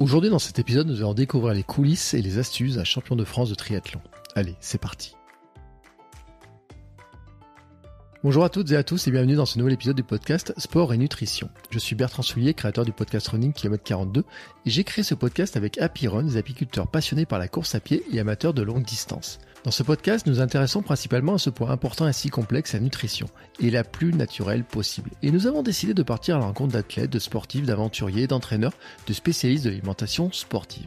Aujourd'hui, dans cet épisode, nous allons découvrir les coulisses et les astuces d'un champion de France de triathlon. Allez, c'est parti. Bonjour à toutes et à tous et bienvenue dans ce nouvel épisode du podcast Sport et Nutrition. Je suis Bertrand Soulier, créateur du podcast Running Km 42 et j'ai créé ce podcast avec Happy Run, des apiculteurs passionnés par la course à pied et amateurs de longue distance. Dans ce podcast, nous intéressons principalement à ce point important et si complexe, la nutrition, et la plus naturelle possible. Et nous avons décidé de partir à la rencontre d'athlètes, de sportifs, d'aventuriers, d'entraîneurs, de spécialistes de l'alimentation sportive.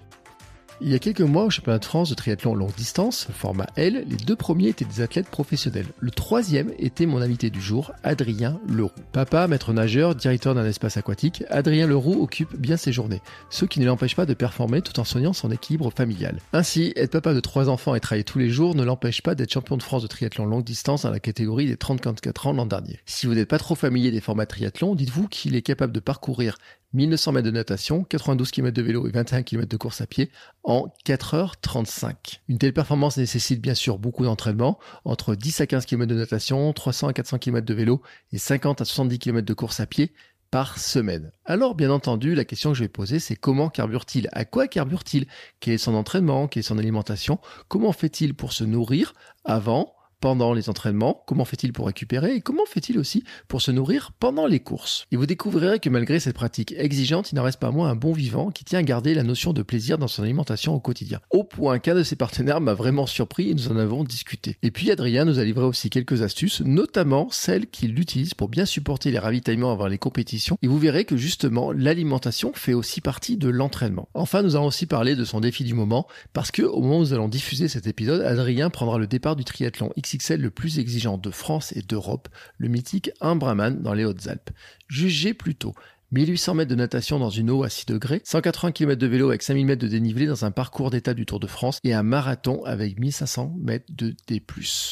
Il y a quelques mois, au championnat de France de triathlon longue distance, format L, les deux premiers étaient des athlètes professionnels. Le troisième était mon invité du jour, Adrien Leroux. Papa, maître nageur, directeur d'un espace aquatique, Adrien Leroux occupe bien ses journées, ce qui ne l'empêche pas de performer tout en soignant son équilibre familial. Ainsi, être papa de trois enfants et travailler tous les jours ne l'empêche pas d'être champion de France de triathlon longue distance dans la catégorie des 30-44 ans l'an dernier. Si vous n'êtes pas trop familier des formats triathlon, dites-vous qu'il est capable de parcourir 1900 mètres de natation, 92 km de vélo et 21 km de course à pied en 4h35. Une telle performance nécessite bien sûr beaucoup d'entraînement, entre 10 à 15 km de natation, 300 à 400 km de vélo et 50 à 70 km de course à pied par semaine. Alors bien entendu, la question que je vais poser, c'est comment carbure-t-il? À quoi carbure-t-il? Quel est son entraînement? Quelle est son alimentation? Comment fait-il pour se nourrir avant pendant les entraînements, comment fait-il pour récupérer et comment fait-il aussi pour se nourrir pendant les courses? Et vous découvrirez que malgré cette pratique exigeante, il n'en reste pas moins un bon vivant qui tient à garder la notion de plaisir dans son alimentation au quotidien. Au point qu'un de ses partenaires m'a vraiment surpris et nous en avons discuté. Et puis Adrien nous a livré aussi quelques astuces, notamment celles qu'il utilise pour bien supporter les ravitaillements avant les compétitions. Et vous verrez que justement l'alimentation fait aussi partie de l'entraînement. Enfin, nous allons aussi parler de son défi du moment parce que au moment où nous allons diffuser cet épisode, Adrien prendra le départ du triathlon X XXL le plus exigeant de France et d'Europe, le mythique Imbraman dans les Hautes-Alpes. Jugez plutôt 1800 mètres de natation dans une eau à 6 degrés, 180 km de vélo avec 5000 mètres de dénivelé dans un parcours d'état du Tour de France et un marathon avec 1500 mètres de D+.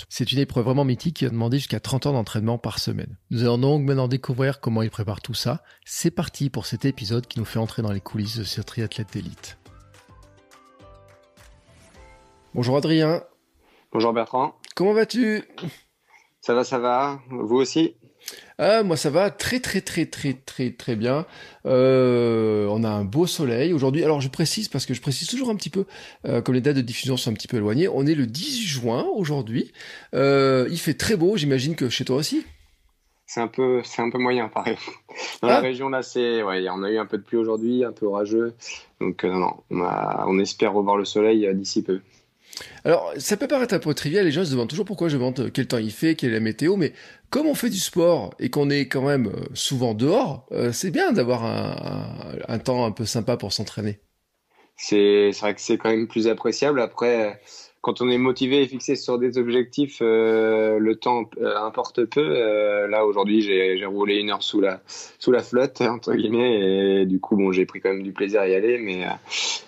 C'est une épreuve vraiment mythique qui a demandé jusqu'à 30 ans d'entraînement par semaine. Nous allons donc maintenant découvrir comment il prépare tout ça. C'est parti pour cet épisode qui nous fait entrer dans les coulisses de ce triathlète d'élite. Bonjour Adrien. Bonjour Bertrand. Comment vas-tu? Ça va, ça va. Vous aussi? Ah, moi ça va très très très très très très bien. Euh, on a un beau soleil aujourd'hui. Alors je précise parce que je précise toujours un petit peu, euh, comme les dates de diffusion sont un petit peu éloignées. On est le 10 juin aujourd'hui. Euh, il fait très beau. J'imagine que chez toi aussi? C'est un peu, c'est un peu moyen, pareil. Dans la ah. région là, c'est, ouais, on a eu un peu de pluie aujourd'hui, un peu orageux. Donc non, on, on espère revoir le soleil d'ici peu. Alors, ça peut paraître un peu trivial, les gens se demandent toujours pourquoi je demande quel temps il fait, quelle est la météo, mais comme on fait du sport et qu'on est quand même euh, souvent dehors, euh, c'est bien d'avoir un, temps un peu sympa pour s'entraîner. C'est vrai que c'est quand même plus appréciable. Après, quand on est motivé et fixé sur des objectifs, euh, le temps euh, importe peu. Euh, là aujourd'hui, j'ai roulé une heure sous la sous la flotte entre guillemets, et du coup, bon, j'ai pris quand même du plaisir à y aller, mais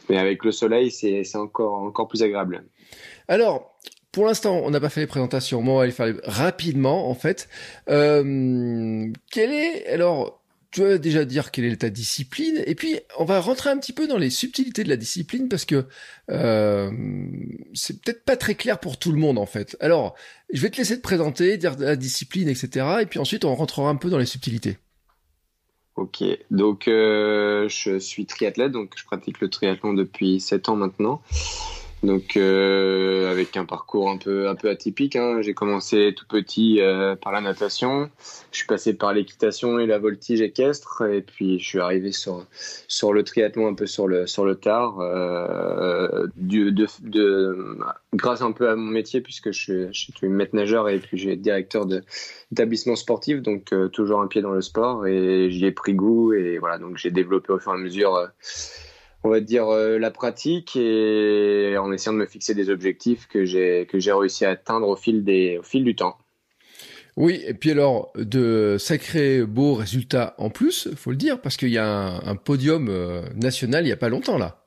mais avec le soleil, c'est encore encore plus agréable. Alors. Pour l'instant, on n'a pas fait les présentations. Moi, on va les faire rapidement, en fait. Euh, quel est alors tu vas déjà dire quelle est ta discipline, et puis on va rentrer un petit peu dans les subtilités de la discipline parce que euh, c'est peut-être pas très clair pour tout le monde en fait. Alors, je vais te laisser te présenter, dire la discipline, etc. Et puis ensuite on rentrera un peu dans les subtilités. Ok, donc euh, je suis triathlète, donc je pratique le triathlon depuis 7 ans maintenant. Donc euh, avec un parcours un peu un peu atypique. Hein. J'ai commencé tout petit euh, par la natation. Je suis passé par l'équitation et la voltige équestre, et puis je suis arrivé sur sur le triathlon un peu sur le sur le tard. Euh, de, de, grâce un peu à mon métier puisque je, je suis maître nageur et puis j'ai directeur d'établissement sportif, donc euh, toujours un pied dans le sport et j'y ai pris goût et voilà donc j'ai développé au fur et à mesure euh, on va dire euh, la pratique et en essayant de me fixer des objectifs que j'ai que j'ai réussi à atteindre au fil des au fil du temps. Oui, et puis alors de sacrés beaux résultats en plus, faut le dire, parce qu'il y a un, podium euh, national il y a pas longtemps là.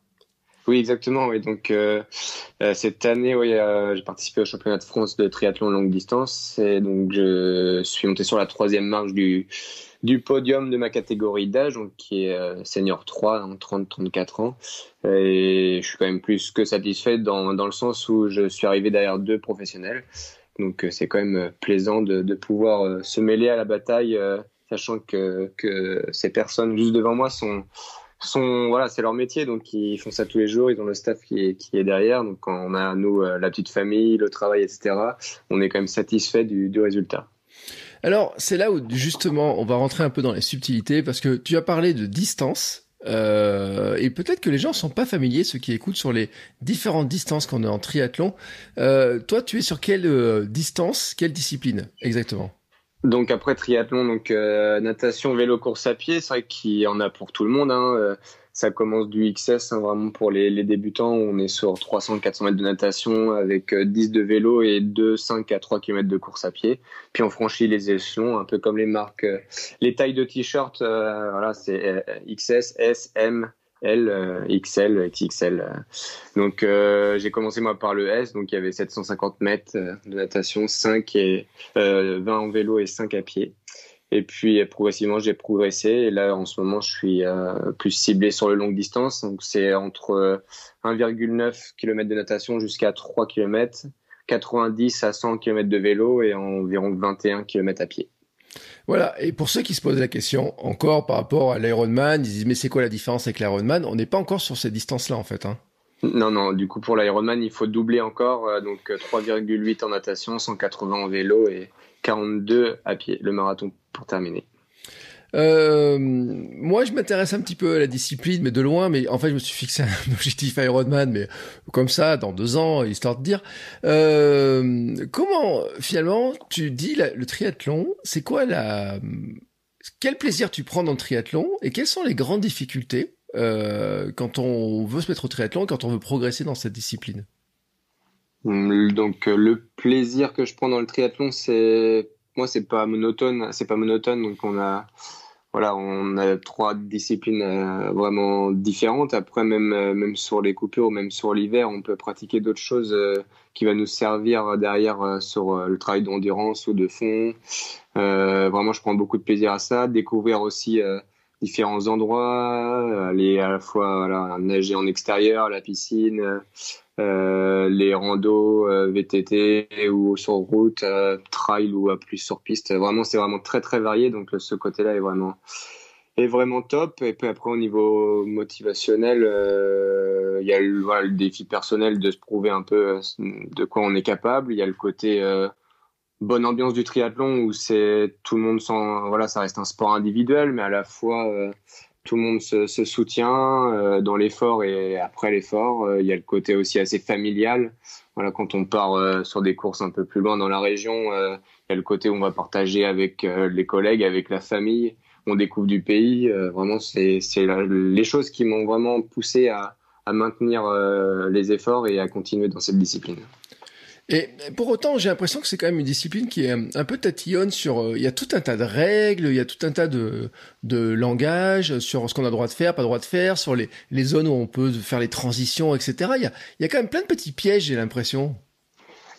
Oui, exactement. Oui, donc euh, cette année, oui, j'ai participé au championnat de France de triathlon longue distance et donc je suis monté sur la troisième marche du du podium de ma catégorie d'âge, qui est euh, senior 3, 30-34 ans. Et je suis quand même plus que satisfait dans, dans le sens où je suis arrivé derrière deux professionnels. Donc euh, c'est quand même euh, plaisant de, de, pouvoir se mêler à la bataille, sachant que, que ces personnes juste devant moi sont sont voilà, c'est leur métier, donc ils font ça tous les jours. Ils ont le staff qui est, qui est derrière. Donc quand on a nous la petite famille, le travail, etc. On est quand même satisfait du, du résultat. Alors, c'est là où justement on va rentrer un peu dans les subtilités parce que tu as parlé de distance. Euh, et peut-être que les gens sont pas familiers, ceux qui écoutent sur les différentes distances qu'on a en triathlon. Euh, toi, tu es sur quelle euh, distance, quelle discipline exactement? Donc après triathlon, donc natation, vélo, course à pied, c'est vrai qu'il y en a pour tout le monde. Hein. Euh, ça commence du XS, hein, vraiment pour les, les, débutants. On est sur 300-400 mètres de natation avec 10 euh, de vélo et 2, 5 à 3 km de course à pied. Puis on franchit les échelons, un peu comme les marques, les tailles de t-shirt. voilà, c'est XS, S, M, L, euh, XL, XXL. Euh. Donc euh, j'ai commencé moi par le S, donc il y avait 750 mètres de natation, 5 et 20 en vélo et 5 à pied. Et puis progressivement j'ai progressé et là en ce moment je suis plus ciblé sur le longue distance, donc c'est entre 1,9 km de natation jusqu'à 3 km, 90 à 100 km de vélo et environ 21 km à pied. Voilà, et pour ceux qui se posent la question encore par rapport à l'Ironman, ils disent mais c'est quoi la différence avec l'Ironman? On n'est pas encore sur ces distances-là en fait. Hein. Non, non, du coup pour l'Ironman, il faut doubler encore, euh, donc 3,8 en natation, 180 en vélo et 42 à pied, le marathon pour terminer. Euh, moi, je m'intéresse un petit peu à la discipline, mais de loin. Mais en fait, je me suis fixé un objectif Ironman, mais comme ça, dans deux ans, histoire de dire. Euh, comment, finalement, tu dis le triathlon C'est quoi la Quel plaisir tu prends dans le triathlon et quelles sont les grandes difficultés euh, quand on veut se mettre au triathlon, quand on veut progresser dans cette discipline? Donc, euh, le plaisir que je prends dans le triathlon, c'est moi, c'est pas monotone. C'est pas monotone. Donc, on a, voilà, on a trois disciplines euh, vraiment différentes. Après, même, euh, même sur les coupures, même sur l'hiver, on peut pratiquer d'autres choses qui va nous servir derrière sur le travail d'endurance ou de fond. vraiment, je prends beaucoup de plaisir à ça. Découvrir aussi différents endroits, aller à la fois nager en extérieur, la piscine, euh, les randos euh, VTT ou sur route, euh, trail ou plus sur piste. Vraiment, c'est vraiment très très varié. Donc ce côté-là est vraiment est vraiment top. Et puis après au niveau motivationnel, il y a le, défi personnel de se prouver un peu de quoi on est capable. Il y a le côté bonne ambiance du triathlon où c'est tout le monde sans voilà ça reste un sport individuel mais à la fois tout le monde se, soutient euh, dans l'effort et après l'effort. Euh, il y a le côté aussi assez familial. Voilà, quand on part euh, sur des courses un peu plus loin dans la région, il y a le côté où on va partager avec les collègues, avec la famille. On découvre du pays. vraiment, c'est les choses qui m'ont vraiment poussé à, à maintenir les efforts et à continuer dans cette discipline. Et pour autant, j'ai l'impression que c'est quand même une discipline qui est un peu tatillonne sur. Euh, il y a tout un tas de règles, il y a tout un tas de de langage sur ce qu'on a droit de faire, pas droit de faire, sur les les zones où on peut faire les transitions, etc. Il y a il y a quand même plein de petits pièges, j'ai l'impression.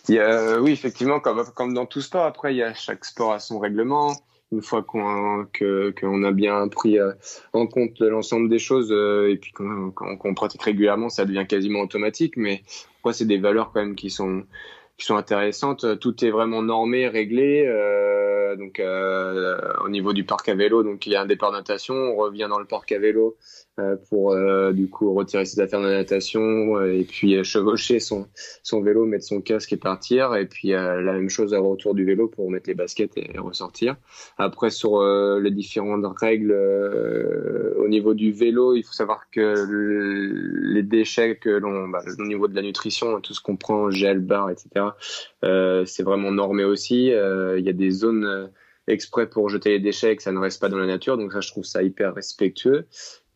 Il y a, oui, effectivement, comme comme dans tout sport. Après, il y a chaque sport a son règlement. Une fois qu'on que qu'on a bien pris euh, en compte l'ensemble des choses euh, et puis qu'on pratique régulièrement, ça devient quasiment automatique. Mais après, c'est des valeurs quand même qui sont qui sont intéressantes. Tout est vraiment normé, réglé. Euh, donc euh, au niveau du parc à vélo, donc il y a un départ natation, on revient dans le parc à vélo pour euh, du coup retirer ses affaires de natation et puis chevaucher son vélo, mettre son casque et partir. Et puis la même chose à retour du vélo pour mettre les baskets et, ressortir. Après sur les différentes règles au niveau du vélo, il faut savoir que les déchets que l'on, bah, au niveau de la nutrition, tout ce qu'on prend, gel, bar, etc. c'est vraiment normé aussi. Il y a des zones exprès pour jeter les déchets que ça ne reste pas dans la nature. Donc ça, je trouve ça hyper respectueux.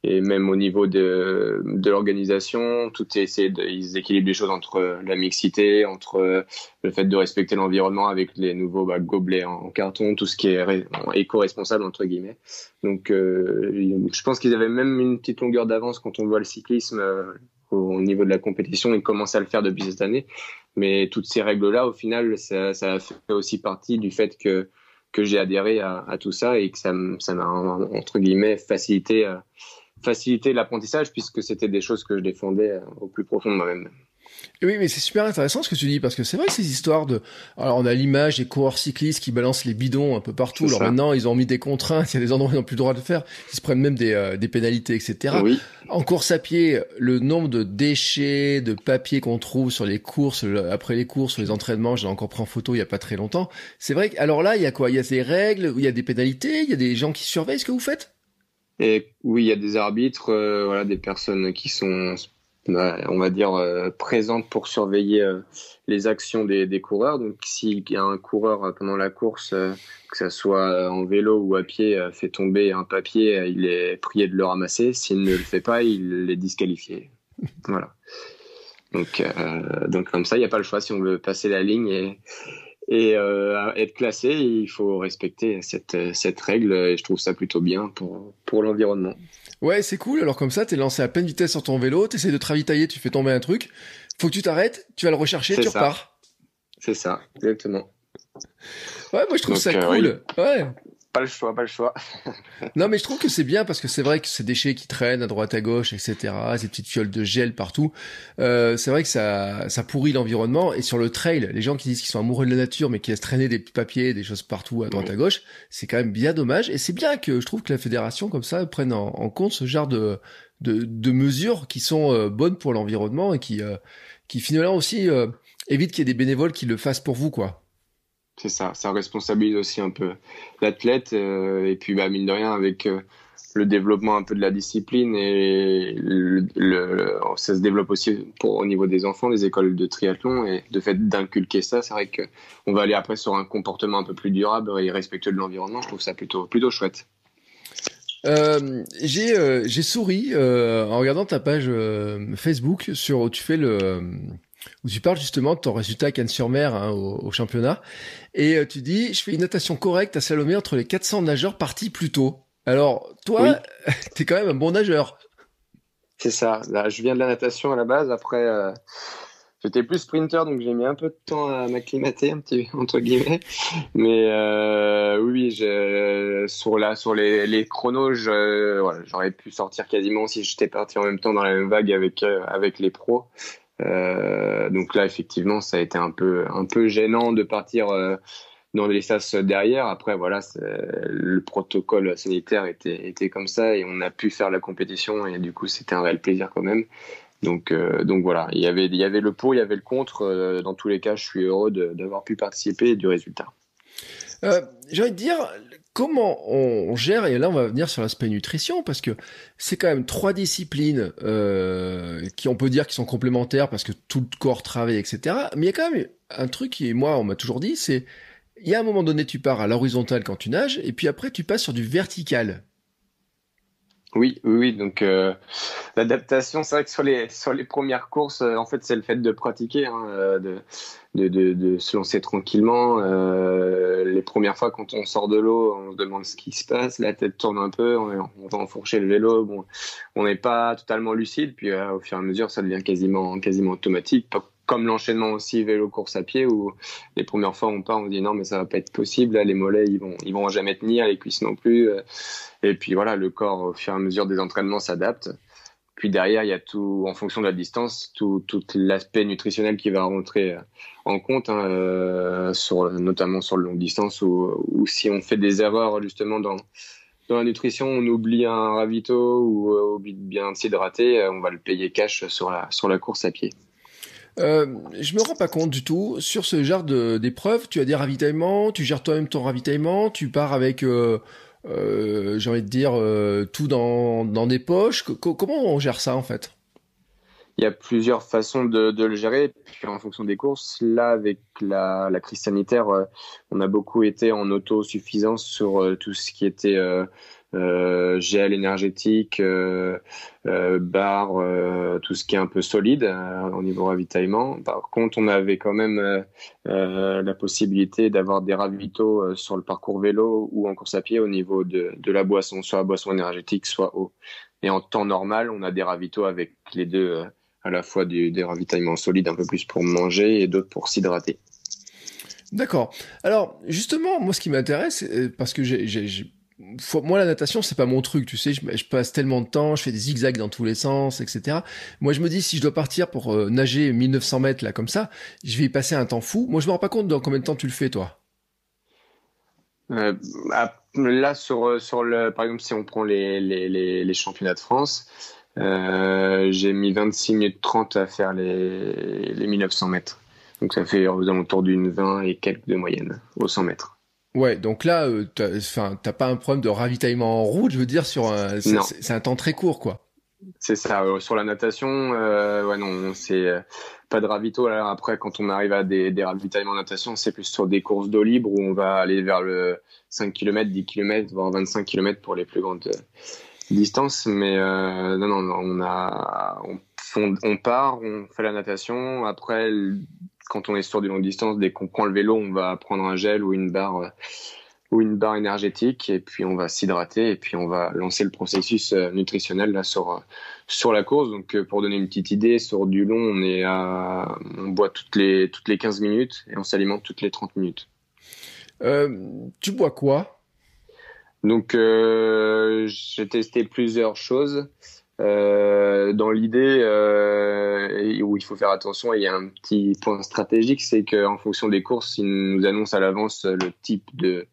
Et même au niveau de, de l'organisation, tout est essayé de, ils équilibrent les choses entre la mixité, entre le fait de respecter l'environnement avec les nouveaux bah, gobelets en, carton, tout ce qui est éco-responsable entre guillemets. Donc, euh, je pense qu'ils avaient même une petite longueur d'avance quand on voit le cyclisme euh, au niveau de la compétition. Ils commencent à le faire depuis cette année, mais toutes ces règles-là, au final, ça, ça fait aussi partie du fait que que j'ai adhéré à, à, tout ça et que ça m'a entre guillemets facilité euh, facilité l'apprentissage puisque c'était des choses que je défendais euh, au plus profond de moi-même. Oui, mais c'est super intéressant ce que tu dis parce que c'est vrai ces histoires de, alors on a l'image des coureurs cyclistes qui balancent les bidons un peu partout. Alors maintenant ils ont mis des contraintes, il y a des endroits où ils n'ont plus le droit de faire, ils se prennent même des, euh, des pénalités, etc. Oui. En course à pied, le nombre de déchets, de papier qu'on trouve sur les courses, après les courses, sur les entraînements, j'en ai encore pris en photo il y a pas très longtemps. C'est vrai que, alors là, il y a quoi? Il y a des règles, il y a des pénalités, il y a des gens qui surveillent ce que vous faites? Et oui, il y a des arbitres, euh, des personnes qui sont on va dire, euh, présente pour surveiller euh, les actions des, coureurs. Donc, s'il y a un coureur pendant la course, que ce soit en vélo ou à pied, fait tomber un papier, il est prié de le ramasser. S'il ne le fait pas, il est disqualifié. voilà. Donc, donc comme ça, il n'y a pas le choix. Si on veut passer la ligne et, et être classé, il faut respecter cette, cette règle. Et je trouve ça plutôt bien pour, pour l'environnement. Ouais, c'est cool. Alors comme ça, t'es lancé à pleine vitesse sur ton vélo, t'essaies de te ravitailler, tu fais tomber un truc. Faut que tu t'arrêtes, tu vas le rechercher, tu repars. C'est ça, exactement. Ouais, moi je trouve ça euh, cool. Ouais. Pas le choix, pas le choix. non, mais je trouve que c'est bien parce que c'est vrai que ces déchets qui traînent à droite à gauche, etc., ces petites fioles de gel partout, euh, c'est vrai que ça, ça pourrit l'environnement. Et sur le trail, les gens qui disent qu'ils sont amoureux de la nature, mais qui laissent traîner des papiers, des choses partout à droite à gauche, c'est quand même bien dommage. Et c'est bien que je trouve que la fédération, comme ça, prenne en, compte ce genre de, de, de mesures qui sont euh, bonnes pour l'environnement et qui, euh, qui finalement aussi euh, évitent qu'il y ait des bénévoles qui le fassent pour vous, quoi. C'est ça, ça responsabilise aussi un peu l'athlète euh, et puis bah, mine de rien avec euh, le développement un peu de la discipline et ça se développe aussi au niveau des enfants, des écoles de triathlon et de fait d'inculquer ça, c'est vrai que on va aller après sur un comportement un peu plus durable et respectueux de l'environnement. Je trouve ça plutôt plutôt chouette. Euh, j'ai j'ai souri en regardant ta page Facebook sur où tu fais le où tu parles justement de ton résultat à Cannes-sur-Mer hein, au, championnat. Et euh, tu dis, je fais une natation correcte à Salomé entre les 400 nageurs partis plus tôt. Alors, toi, tu es quand même un bon nageur. C'est ça. Là, je viens de la natation à la base. Après, euh, j'étais plus sprinter, donc j'ai mis un peu de temps à m'acclimater, un petit entre guillemets. Mais euh, oui, je, sur là, sur les, les chronos, j'aurais pu sortir quasiment si j'étais parti en même temps dans la même vague avec avec les pros. Euh, donc là, effectivement, ça a été un peu, un peu gênant de partir euh, dans les sas derrière. Après, voilà, le protocole sanitaire était, était comme ça et on a pu faire la compétition et du coup, c'était un réel plaisir quand même. Donc, euh, donc voilà, il y avait, il y avait le pour, il y avait le contre. dans tous les cas, je suis heureux d'avoir pu participer du résultat. J'ai envie de dire, comment on, gère et là on va venir sur l'aspect nutrition parce que c'est quand même trois disciplines euh, qui on peut dire qui sont complémentaires parce que tout le corps travaille etc mais il y a quand même un truc qui moi on m'a toujours dit c'est il y a un moment donné tu pars à l'horizontale quand tu nages et puis après tu passes sur du vertical oui, oui, donc euh, l'adaptation, c'est vrai que sur les sur les premières courses, euh, en fait, c'est le fait de pratiquer, hein, euh, de, de, de, se lancer tranquillement. Les premières fois, quand on sort de l'eau, on se demande ce qui se passe, la tête tourne un peu, on, on va enfourcher le vélo, bon, on n'est pas totalement lucide, puis au fur et à mesure, ça devient quasiment quasiment automatique comme l'enchaînement aussi vélo course à pied où les premières fois on part on dit non mais ça va pas être possible les mollets ils vont ils vont jamais tenir les cuisses non plus euh. et puis voilà le corps au fur et à mesure des entraînements s'adapte puis derrière il y a tout en fonction de la distance tout, tout l'aspect nutritionnel qui va rentrer euh, en compte hein, euh, notamment sur le longue distance ou si on fait des erreurs justement dans dans la nutrition, on oublie un ravito ou oublie bien s'hydrater, on va le payer cash sur la course à pied. Euh, je me rends pas compte du tout. Sur ce genre d'épreuve, tu as des ravitaillements, tu gères toi-même ton ravitaillement, tu pars avec, euh, euh, j'ai envie de dire, euh, tout dans, dans des poches. comment on gère ça en fait? Il y a plusieurs façons de, le gérer, en fonction des courses. Là, avec la, crise sanitaire, euh, on a beaucoup été en autosuffisance sur tout ce qui était euh, gel énergétique, euh, euh, euh, tout ce qui est un peu solide au niveau ravitaillement. Par contre, on avait quand même la possibilité d'avoir des ravitaux sur le parcours vélo ou en course à pied au niveau de, de la boisson, soit boisson énergétique, soit eau. Et en temps normal, on a des ravitaux avec les deux, à la fois des ravitaillements solides un peu plus pour manger et d'autres pour s'hydrater. D'accord. Alors justement, moi, ce qui m'intéresse, parce que j'ai moi la natation c'est pas mon truc, tu sais, je, passe tellement de temps, je fais des zigzags dans tous les sens, etc. Moi je me dis si je dois partir pour euh, nager 1900 mètres là comme ça, je vais y passer un temps fou. Moi je me rends pas compte dans combien de temps tu le fais toi. Euh, là sur euh, sur le par exemple si on prend les les, les, championnats de France, j'ai mis 26 minutes 30 à faire les les 1900 mètres. Donc ça fait aux alentours d'une 20 et quelques de moyenne au 100 mètres. Ouais, donc là, euh, t'as pas un problème de ravitaillement en route, je veux dire, sur un, c'est un temps très court, quoi. C'est ça. Euh, sur la natation, euh, ouais, non, c'est euh, pas de ravito. Alors après, quand on arrive à des, des ravitaillements en natation, c'est plus sur des courses d'eau libre où on va aller vers le 5 km, 10 km, voire 25 km pour les plus grandes distances. Mais non, non, non, on on, part, on fait la natation. Après, quand on est sur du longue distance, dès qu'on prend le vélo, on va prendre un gel ou une barre ou une barre énergétique et puis on va s'hydrater et puis on va lancer le processus euh, nutritionnel là sur euh, sur la course. Donc euh, pour donner une petite idée, sur du long, on est on boit toutes les toutes les 15 minutes et on s'alimente toutes les 30 minutes. tu bois quoi? Donc j'ai testé plusieurs choses. Euh, dans l'idée euh, où il faut faire attention, il y a un petit point stratégique, c'est qu'en fonction des courses, ils nous annoncent à l'avance le type de,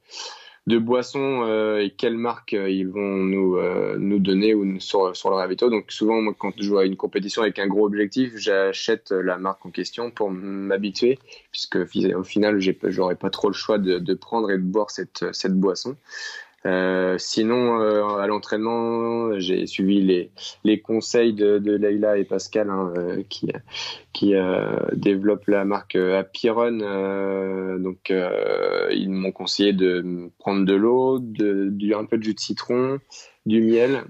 de boisson euh, et quelle marque euh, ils vont nous, euh, nous donner ou sur, sur le ravito. Donc souvent, moi, quand je joue à une compétition avec un gros objectif, j'achète la marque en question pour m'habituer, puisque au final, j'aurais pas trop le choix de, de, prendre et de boire cette, cette boisson. Euh, sinon, euh, à l'entraînement, j'ai suivi les, les conseils de, de et Pascal hein, euh, qui, qui développent la marque Apiron. donc, ils m'ont conseillé de prendre de l'eau, de, du, un peu de jus de citron, du miel,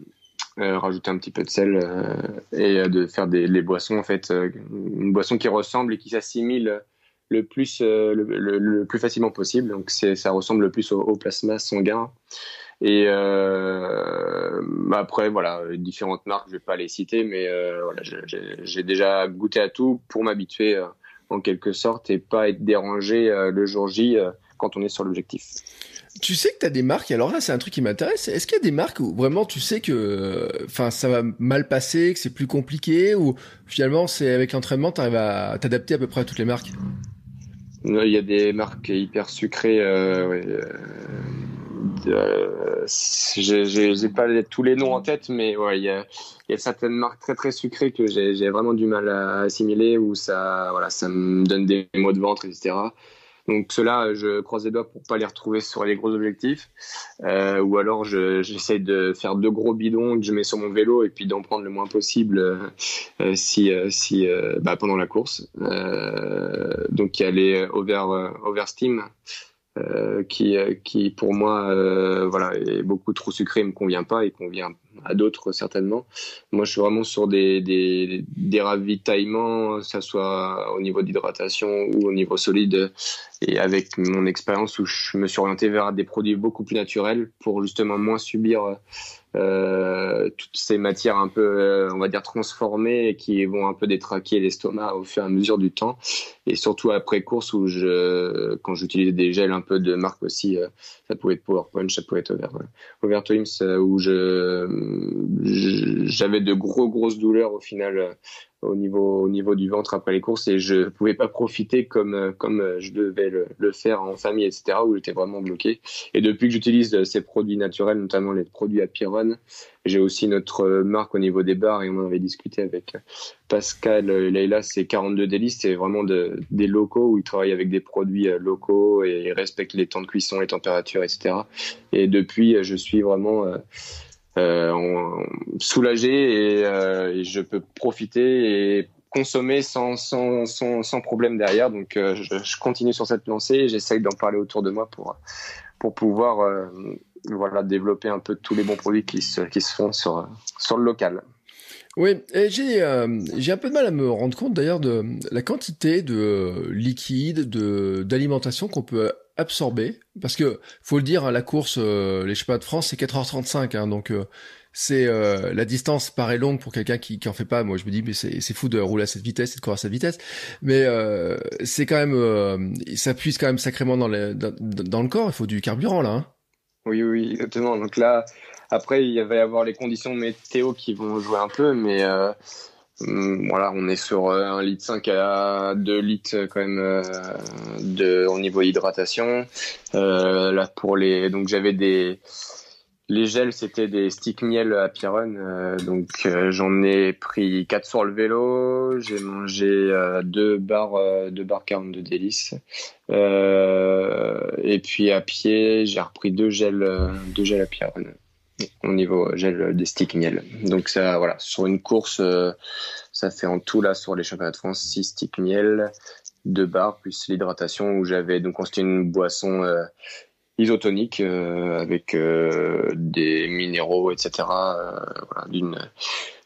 rajouter un petit peu de sel et de faire des boissons en fait, une boisson qui ressemble et qui s'assimile le plus euh, le, plus facilement possible. Donc ça ressemble le plus au, plasma sanguin. Et euh, après voilà différentes marques, je vais pas les citer, mais euh, voilà, j'ai déjà goûté à tout pour m'habituer en quelque sorte et pas être dérangé le jour J quand on est sur l'objectif. Tu sais que tu as des marques, alors là c'est un truc qui m'intéresse, est-ce qu'il y a des marques où vraiment tu sais que enfin ça va mal passer, que c'est plus compliqué ou finalement c'est avec l'entraînement tu arrives à t'adapter à peu près à toutes les marques? Il y a des marques hyper sucrées. Euh, euh, j'ai pas tous les noms en tête, mais ouais, il y a, y a, certaines marques très très sucrées que j'ai vraiment du mal à assimiler où ça, voilà, ça me donne des maux de ventre, etc. Donc cela, je croise les doigts pour pas les retrouver sur les gros objectifs. Euh, ou alors j'essaie de faire deux gros bidons que je mets sur mon vélo et puis d'en prendre le moins possible euh, euh si, euh, si euh, bah, pendant la course. donc il y a les over, Oversteam qui, qui pour moi voilà, est beaucoup trop sucré, me convient pas et convient à d'autres certainement. Moi, je suis vraiment sur des, des, ravitaillements, que ce soit au niveau d'hydratation ou au niveau solide. Et avec mon expérience où je me suis orienté vers des produits beaucoup plus naturels pour justement moins subir euh, toutes ces matières un peu, euh, on va dire, transformées et qui vont un peu détraquer l'estomac au fur et à mesure du temps. Et surtout après course où je, quand j'utilisais des gels un peu de marque aussi, euh, ça pouvait être Power Punch, ça pouvait être Over, Over où je, j'avais de gros grosses douleurs au final au niveau au niveau du ventre après les courses et je pouvais pas profiter comme comme je devais le, faire en famille etc où j'étais vraiment bloqué. Et depuis que j'utilise ces produits naturels notamment les produits Apiron j'ai aussi notre marque au niveau des bars et on en avait discuté avec Pascal et Leïla c'est 42 délices c'est vraiment de, des locaux où ils travaillent avec des produits locaux et ils respectent les temps de cuisson les températures etc et depuis je suis vraiment euh, soulagé euh, et, je peux profiter et consommer sans, sans, sans, problème derrière. Donc euh, je, continue sur cette lancée et j'essaye d'en parler autour de moi pour, pour pouvoir voilà, développer un peu tous les bons produits qui se, qui se font sur, sur le local. Oui, j'ai j'ai un peu de mal à me rendre compte d'ailleurs de la quantité de liquide, de d'alimentation qu'on peut absorber parce que faut le dire hein, la course euh, les chemins de France c'est 4h35 hein, donc euh, c'est euh, la distance paraît longue pour quelqu'un qui, qui en fait pas moi je me dis mais c'est fou de rouler à cette vitesse et de courir à cette vitesse mais c'est quand même ça puise quand même sacrément dans le corps il faut du carburant là hein. Oui, oui, exactement. Donc là, après, il va y avoir les conditions météo qui vont jouer un peu, mais voilà, on est sur un litre 5 à 2 litres quand même de, au niveau hydratation. là, pour les, donc j'avais des les gels, c'était des sticks miel à Piron. Euh, donc euh, j'en ai pris 4 sur le vélo. J'ai mangé euh, deux barres, deux barres 42 délices. et puis à pied, j'ai repris deux gels, deux gels à Piron au niveau gel des sticks miel. Donc ça, voilà, sur une course, ça fait en tout là sur les championnats de France 6 sticks miel, deux barres plus l'hydratation où j'avais donc c'était une boisson isotonique euh, avec euh, des minéraux, etc. Euh, voilà, d'une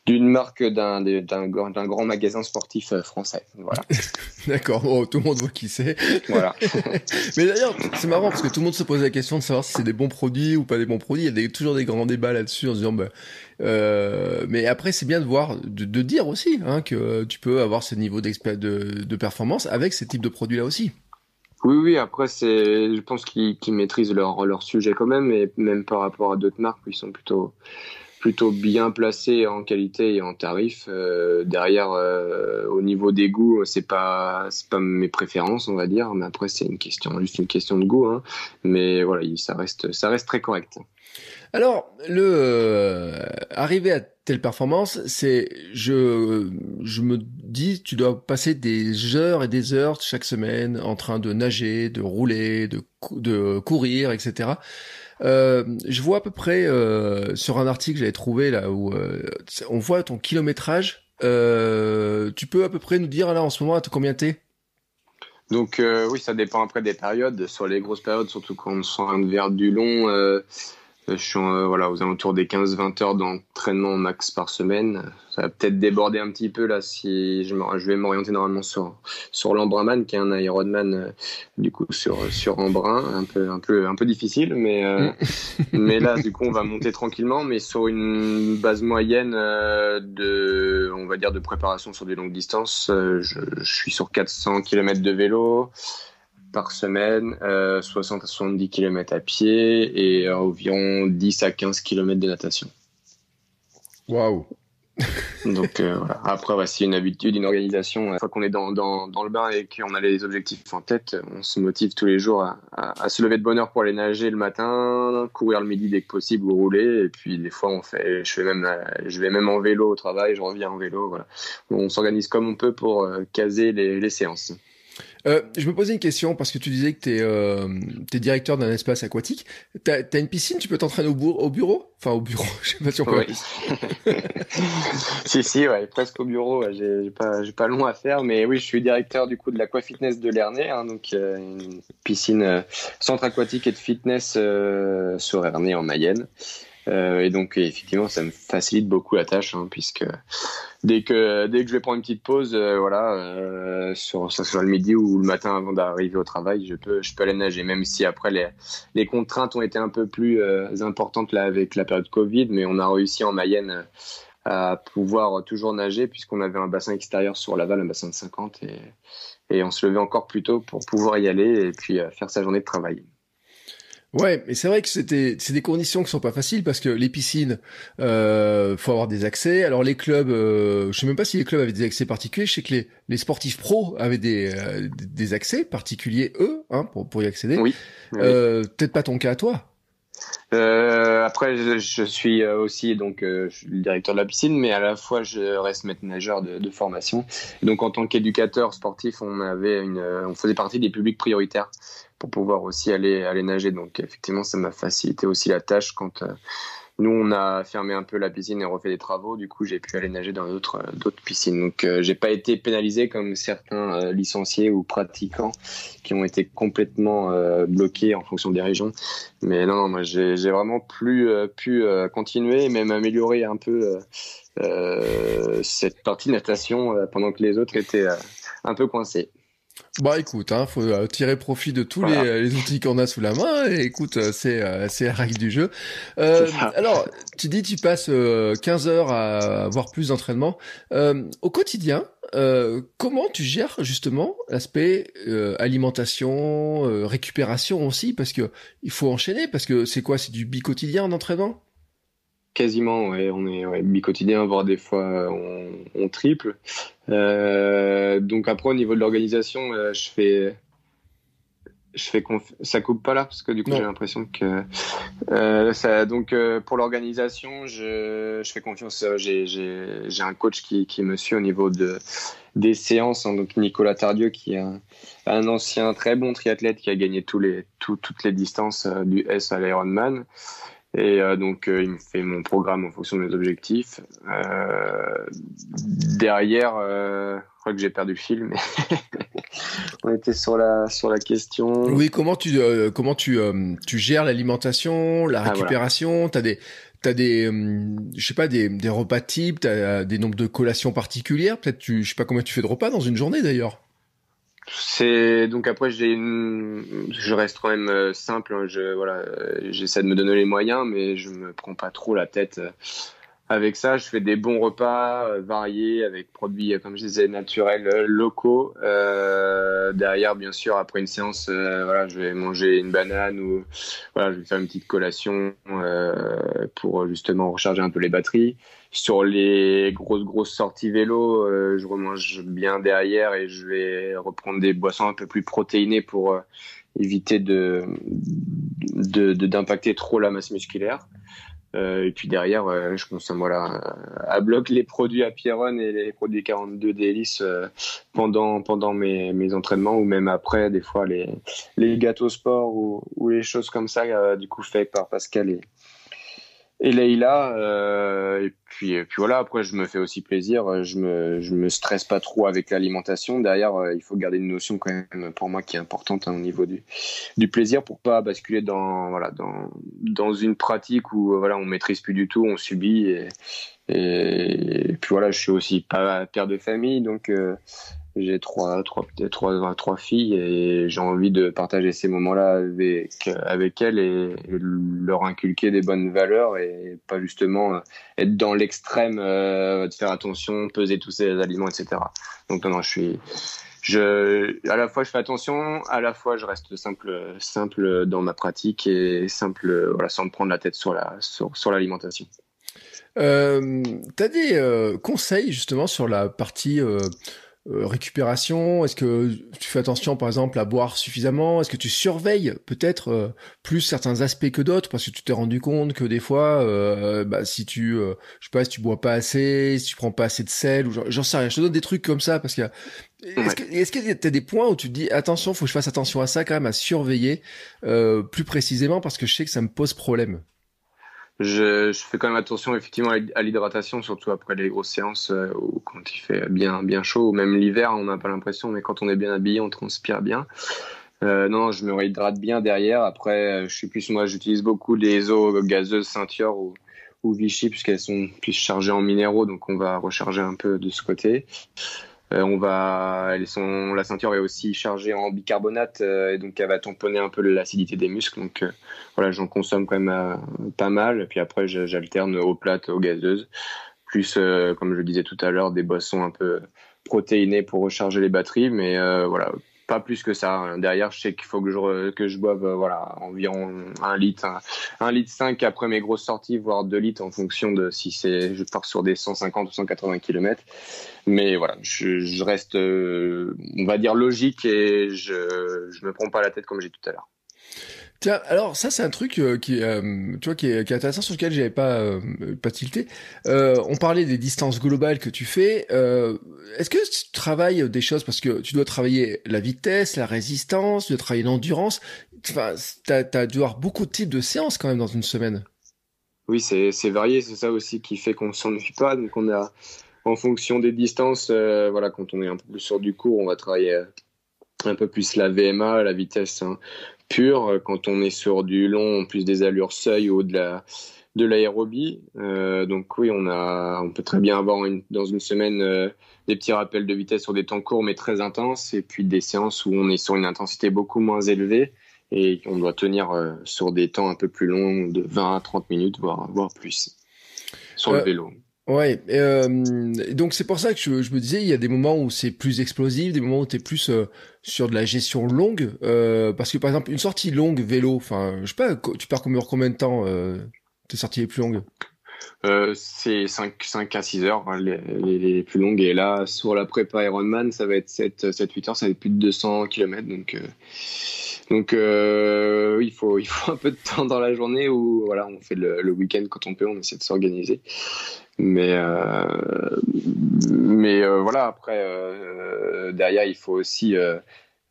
d'une marque d'un d'un grand magasin sportif français. Voilà. D'accord. Oh, tout le monde voit qui c'est. Voilà. Mais d'ailleurs, c'est marrant parce que tout le monde se pose la question de savoir si c'est des bons produits ou pas des bons produits. Il y a des, toujours des grands débats là-dessus en se disant, bah, euh, mais après, c'est bien de voir, de, de dire aussi hein, que tu peux avoir ce niveau de, de performance avec ces types de produits-là aussi. Oui, oui, après, c'est, je pense qu'ils maîtrisent leur, leur sujet quand même, et même par rapport à d'autres marques, ils sont plutôt, plutôt bien placés en qualité et en tarif. Euh, derrière, euh, au niveau des goûts, c'est pas, c'est pas mes préférences, on va dire, mais après, c'est une question, juste une question de goût, hein. Mais voilà, ça reste, ça reste très correct. Alors, le euh, arriver à telle performance, c'est je je me dis tu dois passer des heures et des heures chaque semaine en train de nager, de rouler, de de courir, etc. Euh, je vois à peu près euh, sur un article que j'avais trouvé là où euh, on voit ton kilométrage. Euh, tu peux à peu près nous dire là en ce moment à combien t'es? Donc oui, ça dépend après des périodes. Sur les grosses périodes, surtout quand on sent un vers du long je suis euh, voilà, aux alentours des 15-20 heures d'entraînement max par semaine. Ça va peut-être déborder un petit peu là si je, je vais m'orienter normalement sur sur l'Embrunman qui est un Ironman euh, du coup sur sur Embrun, un peu un peu un peu difficile mais euh, mm. mais là du coup on va monter tranquillement mais sur une base moyenne de on va dire de préparation sur des longues distances, je, je suis sur 400 km de vélo par semaine, 60 à 70 km à pied et environ 10 à 15 km de natation. Waouh Donc euh, voilà. Après, c'est une habitude, une organisation. Une fois qu'on est dans, dans, dans, le bain et qu'on a les objectifs en tête, on se motive tous les jours à, à, se lever de bonne heure pour aller nager le matin, courir le midi dès que possible ou rouler. Et puis des fois, on fait, je fais même, je vais même en vélo au travail, je reviens en vélo. Voilà. On s'organise comme on peut pour euh, caser les, les séances. Euh, je me posais une question parce que tu disais que tu es, euh, directeur d'un espace aquatique. T'as as une piscine, tu peux t'entraîner au, au, bureau? Enfin au bureau, je sais pas si on peut. si si, ouais, presque au bureau. J'ai pas, j'ai pas long à faire, mais oui, je suis directeur du coup de l'Aqua Fitness de Lernay, hein, donc euh, une piscine euh, centre aquatique et de fitness euh, sur Ernay en Mayenne. Euh, et donc effectivement, ça me facilite beaucoup la tâche, hein, puisque dès que dès que je vais prendre une petite pause, euh, voilà, euh, sur ça soit le midi ou le matin avant d'arriver au travail, je peux je peux aller nager, même si après les les contraintes ont été un peu plus importantes là avec la période Covid, mais on a réussi en Mayenne à pouvoir toujours nager puisqu'on avait un bassin extérieur sur Laval, un bassin de 50 et et on se levait encore plus tôt pour pouvoir y aller et puis faire sa journée de travail. Ouais, mais c'est vrai que c'était c'est des conditions qui sont pas faciles parce que les piscines, euh, faut avoir des accès. Alors les clubs, euh, je sais même pas si les clubs avaient des accès particuliers. Je sais que les, les sportifs pros avaient des euh, des accès particuliers eux, hein, pour pour y accéder. Oui. Euh, Peut-être pas ton cas à toi. Euh, après, je, suis aussi donc euh, le directeur de la piscine, mais à la fois je reste maître nageur de, formation. donc en tant qu'éducateur sportif, on avait on faisait partie des publics prioritaires pour pouvoir aussi aller, aller nager. Donc effectivement, ça m'a facilité aussi la tâche quand euh, nous, on a fermé un peu la piscine et refait des travaux. Du coup, j'ai pu aller nager dans d'autres euh, d'autres piscines. Donc, euh, j'ai pas été pénalisé comme certains licenciés ou pratiquants qui ont été complètement bloqués en fonction des régions. Mais non, moi, j'ai vraiment plus pu continuer et même améliorer un peu cette partie de natation pendant que les autres étaient un peu coincés. Bah écoute, hein, faut euh, tirer profit de tous les, les, outils qu'on a sous la main. Et écoute, euh, c'est euh, c'est la règle du jeu. Euh, alors, tu dis tu passes 15 heures à avoir plus d'entraînement. au quotidien, comment tu gères justement l'aspect alimentation, récupération aussi, parce que il faut enchaîner, parce que c'est quoi, c'est du bi-quotidien en entraînement Quasiment, ouais, on est ouais, bi-quotidien, voire des fois on, on triple. donc après au niveau de l'organisation, je fais je fais conf... ça coupe pas là parce que du coup j'ai l'impression que euh, ça donc euh, pour l'organisation je, je fais confiance euh, j'ai j'ai un coach qui, qui me suit au niveau de des séances hein, donc Nicolas Tardieu qui est un, un, ancien très bon triathlète qui a gagné tous les tout, toutes les distances euh, du S à l'Ironman et euh, donc, euh, il me fait mon programme en fonction de mes objectifs. Euh, derrière, je crois que j'ai perdu le fil, mais on était sur la sur la question. Oui, comment tu comment tu tu gères l'alimentation, la ah, récupération? T'as des t'as des je sais pas des, des repas types, t'as des nombres de collations particulières? Peut-être tu je sais pas combien tu fais de repas dans une journée d'ailleurs. C'est donc après j'ai une... je reste quand même euh, simple. Hein. Je voilà, euh, j'essaie de me donner les moyens, mais je me prends pas trop la tête euh, avec ça. Je fais des bons repas variés avec produits comme je disais naturels locaux. Euh, derrière, bien sûr, après une séance, voilà, je vais manger une banane ou voilà, je vais faire une petite collation pour justement recharger un peu les batteries sur les grosses grosses sorties vélo, euh, je remange bien derrière et je vais reprendre des boissons un peu plus protéinées pour euh, éviter de d'impacter trop la masse musculaire. Euh, et puis derrière, je consomme voilà à bloc les produits à Pierron et les produits 42 délices pendant pendant mes, mes entraînements ou même après des fois les les gâteaux sport ou, ou les choses comme ça du coup fait par Pascal et et Leïla. Euh, et puis, puis voilà. Après, je me fais aussi plaisir. Je me, je me stresse pas trop avec l'alimentation. Derrière, euh, il faut garder une notion quand même pour moi qui est importante hein, au niveau du, du plaisir pour pas basculer dans, voilà, dans, dans une pratique où voilà, on maîtrise plus du tout, on subit. Et, et, puis voilà, je suis aussi pas père de famille, donc euh, j'ai trois, trois, trois, trois filles et j'ai envie de partager ces moments-là avec, avec elles et, leur inculquer des bonnes valeurs et pas justement être dans l'extrême euh, de faire attention, peser tous ces aliments, etc. Donc non, non, je suis, je, à la fois je fais attention, à la fois je reste simple, simple dans ma pratique et simple, voilà, sans me prendre la tête sur la, sur, sur l'alimentation. Euh, T'as des euh, conseils justement sur la partie euh, euh, récupération Est-ce que tu fais attention, par exemple, à boire suffisamment? Est-ce que tu surveilles peut-être euh, plus certains aspects que d'autres? Parce que tu t'es rendu compte que des fois, euh, bah, si tu, je sais pas, si tu bois pas assez, si tu prends pas assez de sel, ou j'en sais rien. Je te donne des trucs comme ça parce que est-ce que est-ce que t'as des points où tu te dis attention, faut que je fasse attention à ça quand même, à surveiller plus précisément parce que je sais que ça me pose problème? Je, fais quand même attention effectivement à l'hydratation, surtout après les grosses séances euh, ou quand il fait bien bien chaud, ou même l'hiver, on n'a pas l'impression, mais quand on est bien habillé, on transpire bien. Euh, non, je me réhydrate bien derrière. Après, euh, je suis plus moi, j'utilise beaucoup les eaux gazeuses Ceinture ou, ou Vichy puisqu'elles sont plus chargées en minéraux, donc on va recharger un peu de ce côté. Euh, on va, la ceinture est aussi chargée en bicarbonate euh, et donc elle va tamponner un peu l'acidité des muscles. Donc euh, voilà, j'en consomme quand même pas mal. Et puis après, j'alterne aux plates, aux gazeuses, plus comme je le disais tout à l'heure, des boissons un peu protéinées pour recharger les batteries. Mais voilà, plus que ça. Derrière, je sais qu'il faut que je, que je boive euh, voilà, environ un litre, un, litre 5 après mes grosses sorties, voire 2 litres en fonction de si c'est, je pars sur des 150 ou 180 km. Mais voilà, je, reste, euh, on va dire, logique et je, je me prends pas la tête comme j'ai tout à l'heure. Alors ça c'est un truc euh, qui, euh, tu vois, qui est, intéressant sur lequel j'avais pas euh, pas tilté. on parlait des distances globales que tu fais. Est-ce que tu travailles des choses parce que tu dois travailler la vitesse, la résistance, tu dois travailler l'endurance. Enfin, t'as as dû avoir beaucoup de types de séances quand même dans une semaine. Oui, c'est c'est varié, c'est ça aussi qui fait qu'on s'ennuie pas. Donc on a en fonction des distances, voilà, quand on est un peu plus sur du court, on va travailler un peu plus la VMA, la vitesse hein, pure. Quand on est sur du long, plus des allures seuil ou de la de l'aérobie. Euh, donc oui, on a, on peut très bien avoir dans une semaine euh, des petits rappels de vitesse sur des temps courts mais très intenses, et puis des séances où on est sur une intensité beaucoup moins élevée et on doit tenir euh, sur des temps un peu plus longs de 20 à 30 minutes, voire, voire plus, sur le vélo. Ouais, donc c'est pour ça que je, me disais, il y a des moments où c'est plus explosif, des moments où tu es plus sur de la gestion longue, parce que par exemple une sortie longue vélo, enfin je sais pas, tu pars combien, de temps tes sorties les plus longues? Euh, c'est 5, 5 à 6 heures, hein, les, les, plus longues. Et là, sur la prépa Ironman, ça va être 7, 7 8 heures, ça va être plus de 200 km. Donc, euh, donc euh, il, faut, il faut un peu de temps dans la journée où voilà, on fait le, le week-end quand on peut, on essaie de s'organiser. Mais, euh, mais euh, voilà, après, derrière, il faut aussi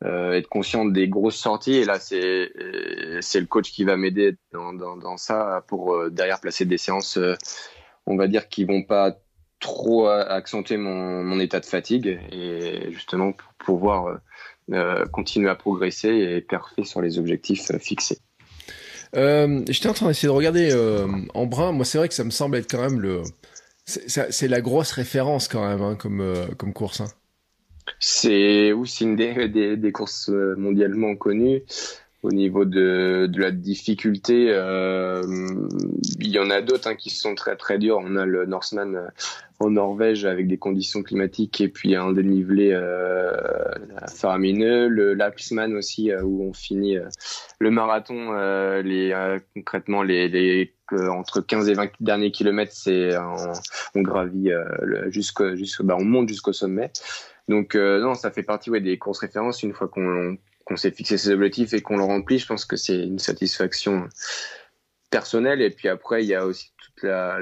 euh, être conscient des grosses sorties. Et là, c'est c'est le coach qui va m'aider dans, dans, ça pour euh, derrière placer des séances, euh, on va dire, qui vont pas trop accentuer mon, état de fatigue et justement pour pouvoir continuer à progresser et perfer sur les objectifs fixés. Euh, J'étais en train d'essayer de regarder en brun. Moi, c'est vrai que ça me semble être quand même le. C'est la grosse référence quand même hein, comme, comme course. Hein. C'est aussi une des, des, courses euh, mondialement connues. Au niveau de, de la difficulté, euh, il y en a d'autres hein, qui sont très très durs. On a le Norseman euh, en Norvège avec des conditions climatiques et puis un dénivelé euh, faramineux. Le Lapsman aussi où on finit le marathon. concrètement, les, les entre 15 et 20 derniers kilomètres, c'est on gravit jusqu'au, jusqu'au bah, on monte jusqu'au sommet. Donc euh, non, ça fait partie ouais, des courses références. Une fois qu'on qu'on s'est fixé ses objectifs et qu'on le remplit, je pense que c'est une satisfaction personnelle. Et puis après, il y a aussi la,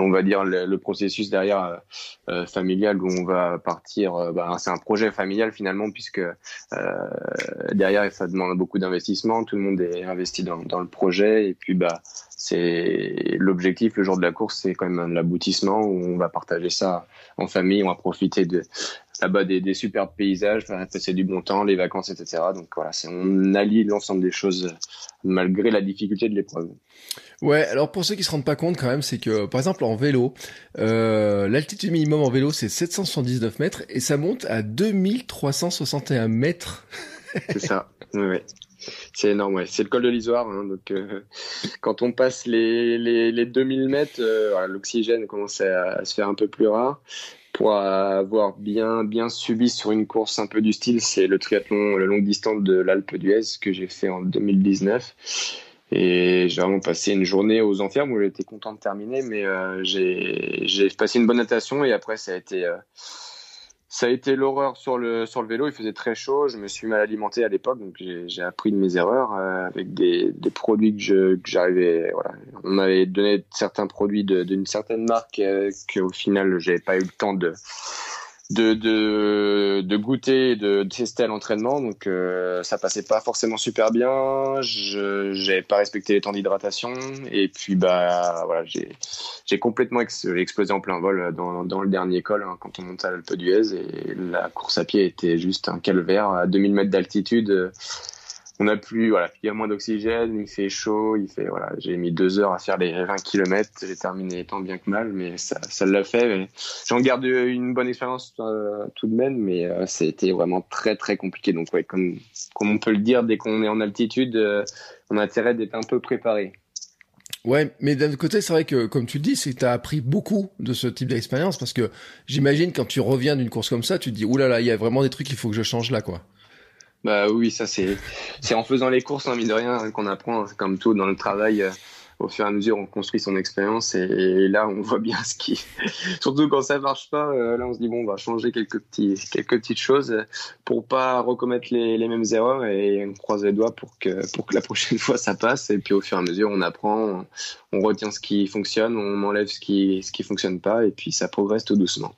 on va dire le, processus derrière euh, euh, familial où on va partir. Euh, bah, c'est un projet familial finalement puisque derrière ça demande beaucoup d'investissement. Tout le monde est investi dans, le projet et puis bah c'est l'objectif le jour de la course, c'est quand même l'aboutissement où on va partager ça en famille, on va profiter de là-bas des superbes paysages, passer du bon temps, les vacances, etc. Donc voilà, on allie l'ensemble des choses malgré la difficulté de l'épreuve. Ouais, alors pour ceux qui se rendent pas compte quand même, c'est que par exemple en vélo, euh, l'altitude minimum en vélo c'est 779 mètres et ça monte à 2361 mètres. c'est ça, oui. C'est énorme, ouais. C'est le col de l'Isoire. Hein, donc, euh, quand on passe les, les, les 2000 mètres, euh, l'oxygène commence à, se faire un peu plus rare. Pour avoir bien, bien subi sur une course un peu du style, c'est le triathlon, la longue distance de l'Alpe d'Huez que j'ai fait en 2019. Et j'ai vraiment passé une journée aux enfers où j'étais content de terminer, mais euh, j'ai passé une bonne natation et après ça a été ça a été l'horreur sur le, sur le vélo. Il faisait très chaud. Je me suis mal alimenté à l'époque, donc j'ai appris de mes erreurs euh, avec des, des, produits que j'arrivais. Voilà. On m'avait donné certains produits d'une certaine marque euh, qu'au final, j'avais pas eu le temps de de, de, de goûter et de, tester à l'entraînement. Donc euh, ça passait pas forcément super bien. Je n'avais pas respecté les temps d'hydratation. Et puis bah voilà, j'ai j'ai complètement explosé en plein vol dans, dans le dernier col hein, quand on monte à l'Alpe d'Huez. Et la course à pied était juste un calvaire à 2000 mètres d'altitude on a plus, voilà, il y a moins d'oxygène, il fait chaud, il fait, voilà, j'ai mis deux heures à faire les 20 km, j'ai terminé tant bien que mal, mais ça, ça l'a fait. J'en garde une bonne expérience euh, tout de même, mais euh, c'était vraiment très très compliqué. Donc ouais, comme, comme on peut le dire, dès qu'on est en altitude, euh, on a intérêt d'être un peu préparé. Ouais, mais d'un autre côté, c'est vrai que, comme tu dis, c'est que tu as appris beaucoup de ce type d'expérience parce que j'imagine quand tu reviens d'une course comme ça, tu te dis, oulala, il y a vraiment des trucs qu'il faut que je change là, quoi. Bah oui, ça c'est c'est en faisant les courses, hein, mine de rien, qu'on apprend. C'est comme tout dans le travail. Euh, au fur et à mesure, on construit son expérience et, là, on voit bien ce qui. Surtout quand ça marche pas, euh, là, on se dit bon, on va changer quelques quelques petites choses pour pas recommettre les, les mêmes erreurs et on croise les doigts pour que pour que la prochaine fois ça passe. Et puis au fur et à mesure, on apprend, on, retient ce qui fonctionne, on enlève ce qui ce qui fonctionne pas et puis ça progresse tout doucement.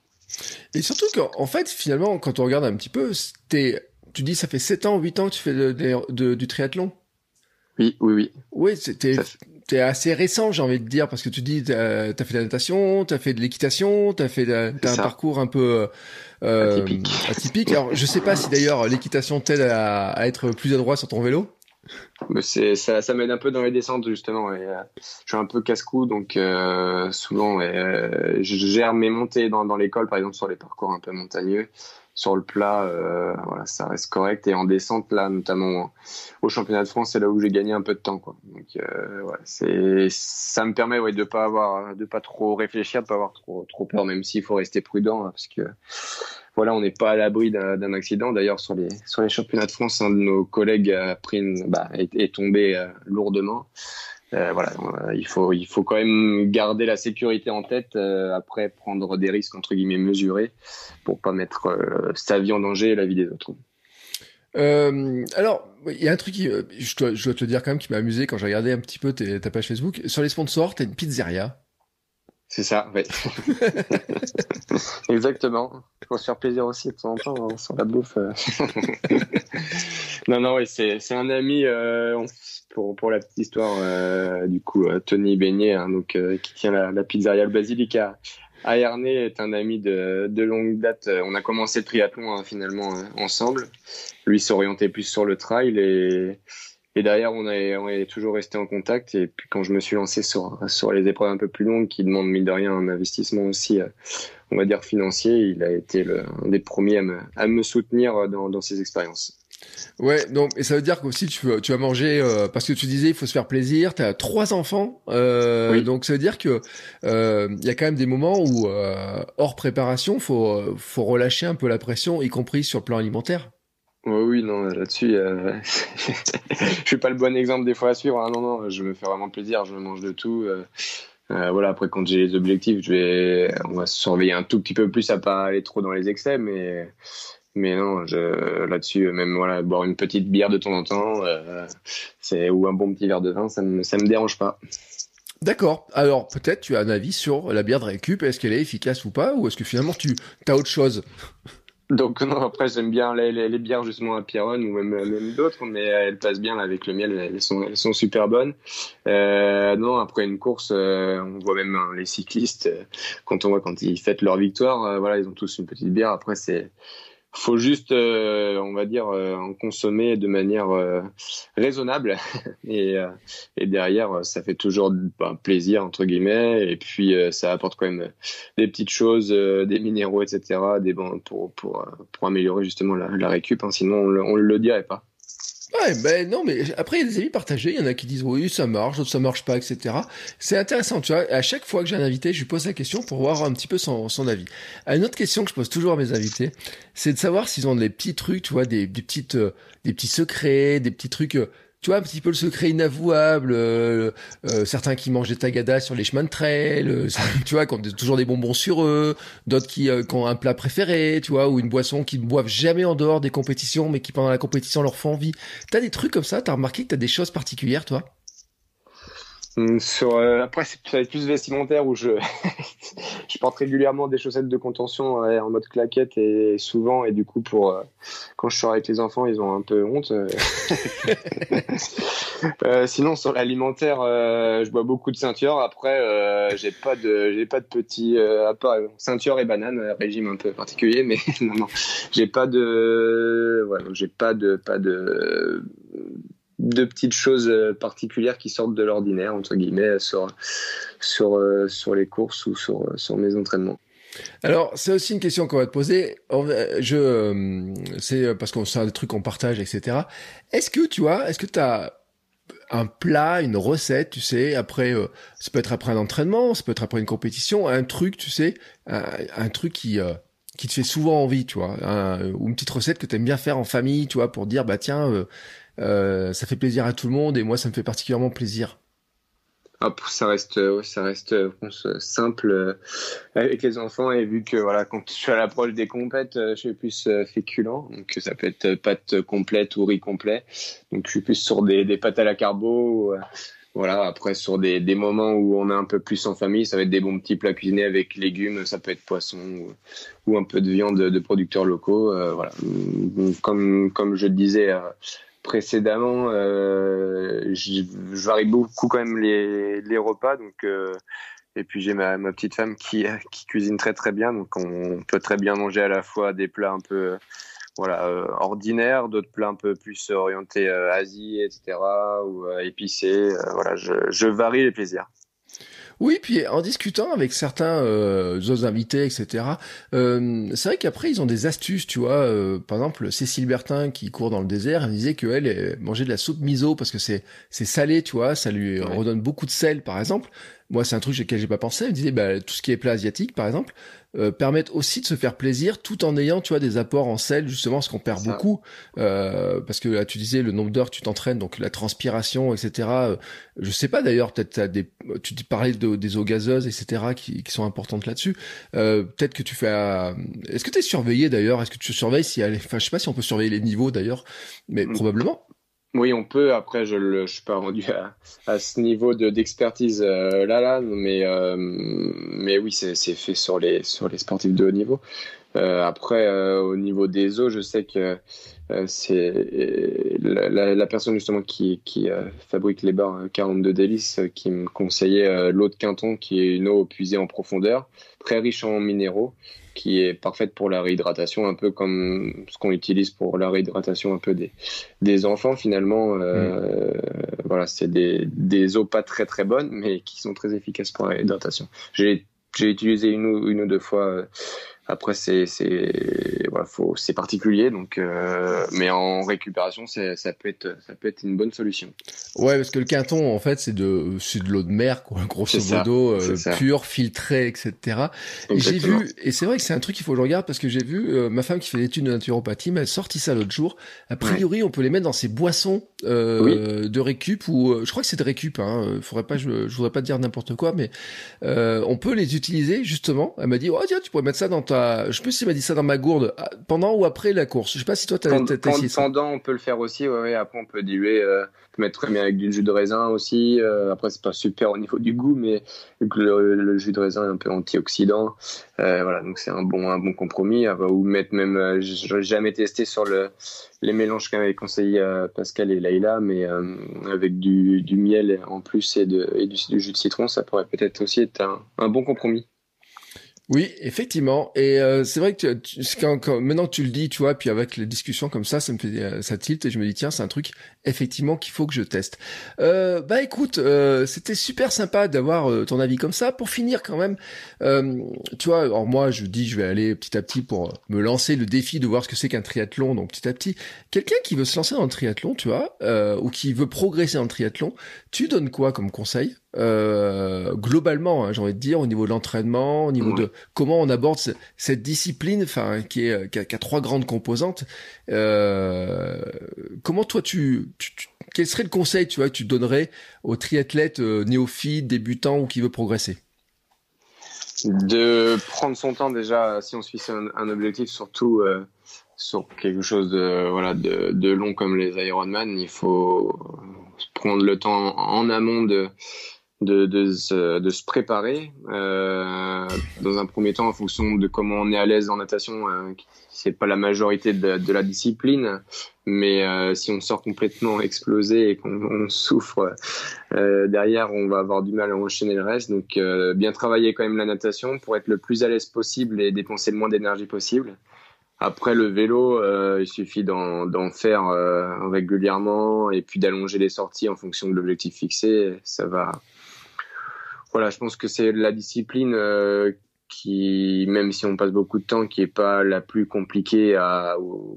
Et surtout qu'en fait, finalement, quand on regarde un petit peu, c'était tu dis ça fait 7 ans, 8 ans que tu fais de, du triathlon? Oui, oui, oui. Oui, c'était es assez récent, j'ai envie de dire, parce que tu dis, tu as, fait de la natation, tu as fait de l'équitation, tu as fait un parcours un peu euh, atypique. atypique. Alors, je sais pas si d'ailleurs l'équitation t'aide à, à, être plus adroit sur ton vélo. C'est ça, ça m'aide un peu dans les descentes justement. Et, euh, je suis un peu casse-cou, donc euh, souvent je gère mes montées dans, dans l'école, par exemple sur les parcours un peu montagneux sur le plat, voilà, ça reste correct. Et en descente, là, notamment au championnat de France, c'est là où j'ai gagné un peu de temps, quoi. Donc, c'est, ça me permet, ouais, de pas avoir, de pas trop réfléchir, de pas avoir trop, trop peur, même s'il faut rester prudent, hein, parce que voilà, on n'est pas à l'abri d'un accident. D'ailleurs, sur les sur les championnats de France, un de nos collègues a pris bah, est, tombé euh, lourdement. Euh, voilà, euh, il faut il faut quand même garder la sécurité en tête. après, prendre des risques entre guillemets mesurés pour pas mettre sa vie en danger et la vie des autres. alors, il y a un truc qui, je dois, je dois te dire quand même, qui m'a amusé quand j'ai regardé un petit peu ta page Facebook. Sur les sponsors, t'as une pizzeria. C'est ça, oui. Exactement. Faut se faire plaisir aussi de temps en temps hein, sur la bouffe. Euh. non, non, oui, c'est, un ami, euh, pour, la petite histoire, euh, du coup, Tony Beignet, hein, donc, qui tient la, pizzeria Le Basilica à est un ami de, longue date. On a commencé le triathlon hein, finalement ensemble. Lui s'orientait plus sur le trail et derrière, on est, toujours resté en contact. Et puis quand je me suis lancé sur, les épreuves un peu plus longues, qui demandent mine de rien un investissement aussi, euh, on va dire financier, il a été un des premiers à me, à me soutenir dans, dans ces expériences. Ouais, donc et ça veut dire qu'aussi tu tu as mangé euh, parce que tu disais il faut se faire plaisir. Tu as trois enfants, euh, oui. donc ça veut dire que euh, il y a quand même des moments où euh, hors préparation, faut faut relâcher un peu la pression, y compris sur le plan alimentaire. Oui, non, là-dessus, euh, je suis pas le bon exemple des fois à suivre. Hein. Non, non, je me fais vraiment plaisir, je mange de tout. Euh, euh, voilà, après, quand j'ai les objectifs, je vais, on va surveiller un tout petit peu plus à pas aller trop dans les excès, mais, mais non, je, là-dessus, même voilà, boire une petite bière de temps en temps, euh, c'est ou un bon petit verre de vin, ça me, ça me dérange pas. D'accord. Alors peut-être tu as un avis sur la bière de récup, est-ce qu'elle est efficace ou pas, ou est-ce que finalement tu as autre chose? Donc non, après j'aime bien les, les, les, bières justement à Pierron ou même, même d'autres, mais elles passent bien là, avec le miel, elles sont, elles sont super bonnes. Euh, non, après une course, euh, on voit même hein, les cyclistes euh, quand on voit quand ils fêtent leur victoire, voilà, ils ont tous une petite bière. Après c'est faut juste, euh, on va dire, euh, en consommer de manière euh, raisonnable. et, derrière, ça fait toujours ben, plaisir, entre guillemets. Et puis, ça apporte quand même des petites choses, des minéraux, etc., des, bon, pour, pour, pour améliorer justement la, la récup. Hein. sinon, on ne le dirait pas. Ouais, ben non, mais après, il y a des avis partagés. Il y en a qui disent oui, ça marche, d'autres ça marche pas, etc. C'est intéressant, tu vois. À chaque fois que j'ai un invité, je lui pose la question pour voir un petit peu son, son avis. Une autre question que je pose toujours à mes invités, c'est de savoir s'ils ont des petits trucs, tu vois, des, des petites, euh, des petits secrets, des petits trucs euh, tu vois, un petit peu le secret inavouable, euh, euh, certains qui mangent des tagadas sur les chemins de trail, euh, tu vois, qui ont toujours des bonbons sur eux, d'autres qui, ont un plat préféré, tu vois, ou une boisson qu'ils ne boivent jamais en dehors des compétitions, mais qui pendant la compétition leur font envie. T'as des trucs comme ça, t'as remarqué que t'as des choses particulières, toi? Sur, euh, après, ça va être plus vestimentaire où je, je porte régulièrement des chaussettes de contention en mode claquette et souvent, et du coup, pour euh, quand je sors avec les enfants, ils ont un peu honte. euh, euh sinon, sur l'alimentaire, je bois beaucoup de ceinture. Après, j'ai pas de, j'ai pas de petits, à part ceinture et banane, régime un peu particulier, mais non, non, j'ai pas de, voilà, j'ai pas de, pas de de petites choses euh, particulières qui sortent de l'ordinaire entre guillemets sur sur euh, sur les courses ou sur sur mes entraînements. Alors, c'est aussi une question qu'on va te poser. Je, euh, c'est parce qu'on sait des trucs qu'on partage, etc. Est-ce que tu vois, est-ce que tu as un plat, une recette, tu sais, après, ça peut être après un entraînement, ça peut être après une compétition, un truc, tu sais, un, truc qui qui te fait souvent envie, tu vois, ou une petite recette que tu aimes bien faire en famille, tu vois, pour dire, bah tiens, euh, ça fait plaisir à tout le monde et moi ça me fait particulièrement plaisir. Ça reste, ça reste simple euh, avec les enfants et vu que voilà, quand je suis à l'approche des compètes, euh, je suis plus féculent, donc ça peut être pâte complète ou riz complet. Donc je suis plus sur des, pâtes à la carbo. Voilà, après sur des, moments où on est un peu plus en famille, ça va être des bons petits plats cuisinés avec légumes, ça peut être poisson ou, un peu de viande de, producteurs locaux. voilà, comme comme je disais précédemment, euh, je, varie beaucoup quand même les, les repas. Donc, euh, et puis j'ai ma, petite femme qui, qui cuisine très très bien. Donc on peut très bien manger à la fois des plats un peu voilà, euh, ordinaires, d'autres plats un peu plus orientés euh, Asie, etc. ou épicés. voilà, je, je varie les plaisirs. Oui, puis en discutant avec certains euh, autres invités, etc., euh, c'est vrai qu'après, ils ont des astuces, tu vois. Euh, par exemple, Cécile Bertin, qui court dans le désert, elle disait qu'elle mangeait de la soupe miso parce que c'est c'est salé, tu vois, ça lui redonne beaucoup de sel, par exemple. Moi, c'est un truc auquel j'ai pas pensé. Elle me disait, bah, tout ce qui est plat asiatique, par exemple, euh, permettent aussi de se faire plaisir tout en ayant, tu vois, des apports en sel, justement, ce qu'on perd beaucoup. Euh, parce que là, tu disais le nombre d'heures que tu t'entraînes, donc la transpiration, etc. Euh, je sais pas d'ailleurs, peut-être des, tu parlais de, des eaux gazeuses, etc. qui, qui sont importantes là-dessus. Euh, peut-être que tu fais. Est-ce que tu es surveillé d'ailleurs? Est-ce que tu surveilles si, enfin, je sais pas si on peut surveiller les niveaux d'ailleurs, mais mm. probablement. Oui, on peut. Après, je ne suis pas rendu à, ce niveau d'expertise euh, là, là, mais, euh, mais oui, c'est fait sur les, sur les sportifs de haut niveau. Euh, après, euh, au niveau des eaux, je sais que euh, c'est la, la, personne justement qui, qui fabrique les bars 42 délices qui me conseillait l'eau de Quinton, qui est une eau puisée en profondeur, très riche en minéraux qui est parfaite pour la réhydratation, un peu comme ce qu'on utilise pour la réhydratation un peu des, des enfants finalement. Euh, mm. Voilà, c'est des, des eaux pas très très bonnes, mais qui sont très efficaces pour la réhydratation. J'ai utilisé une ou, une ou deux fois après, c'est voilà, c'est particulier donc euh, mais en récupération, ça peut être ça peut être une bonne solution. Ouais, parce que le quinton en fait, c'est de c'est de l'eau de mer quoi, grosso modo euh, pure, filtrée, etc. Et j'ai vu et c'est vrai que c'est un truc qu'il faut que je regarde parce que j'ai vu euh, ma femme qui fait l'étude de naturopathie m'a sorti ça l'autre jour. A priori, on peut les mettre dans ces boissons de récup ou je crois que c'est de récup hein, faudrait pas je, je voudrais pas dire n'importe quoi mais on peut les utiliser justement. Elle m'a dit "Oh tiens, tu pourrais mettre ça dans ta je sais plus s'il m'a dit ça dans ma gourde, ah, pendant ou après la course. Je sais pas si toi t'as essayé ça. Pendant, on peut le faire aussi. Ouais, après, on peut diluer, euh, mettre très bien avec du jus de raisin aussi. Euh, après, c'est pas super au niveau du goût, mais le, jus de raisin est un peu antioxydant. Euh, voilà, donc c'est un bon, un bon compromis. Ou mettre même, euh, j'ai jamais testé sur le, les mélanges qu'avaient conseillé Pascal et Laïla, mais avec du, du, miel en plus et, de, et du, jus de citron, ça pourrait peut-être aussi être un, un bon compromis. Oui, effectivement. Et euh, c'est vrai que tu, quand, maintenant que tu le dis, tu vois, puis avec les discussions comme ça, ça me fait euh, ça tilt et je me dis tiens, c'est un truc effectivement qu'il faut que je teste. Euh, bah écoute, euh, c'était super sympa d'avoir ton avis comme ça. Pour finir quand même, tu vois, alors moi je dis je vais aller petit à petit pour me lancer le défi de voir ce que c'est qu'un triathlon. Donc petit à petit, quelqu'un qui veut se lancer dans le triathlon, tu vois, ou qui veut progresser dans le triathlon, tu donnes quoi comme conseil? Euh, globalement, hein, j'ai envie de dire, au niveau de l'entraînement, au niveau de comment on aborde cette discipline, enfin, qui, est, qui a, trois grandes composantes. Euh, comment toi, tu, quel serait le conseil, tu vois, que tu donnerais aux triathlètes euh, néophytes, débutants ou qui veut progresser? De prendre son temps déjà, si on suit un, un objectif, surtout euh, sur quelque chose de voilà de, de long comme les Ironman, il faut prendre le temps en amont de de, de, se, de se préparer euh, dans un premier temps en fonction de comment on est à l'aise en natation euh, c'est pas la majorité de, la discipline mais euh, si on sort complètement explosé et qu'on souffre euh, derrière on va avoir du mal à enchaîner le reste donc euh, bien travailler quand même la natation pour être le plus à l'aise possible et dépenser le moins d'énergie possible après le vélo, euh, il suffit d'en faire régulièrement et puis d'allonger les sorties en fonction de l'objectif fixé. Ça va, voilà, je pense que c'est la discipline euh, qui, même si on passe beaucoup de temps, qui est pas la plus compliquée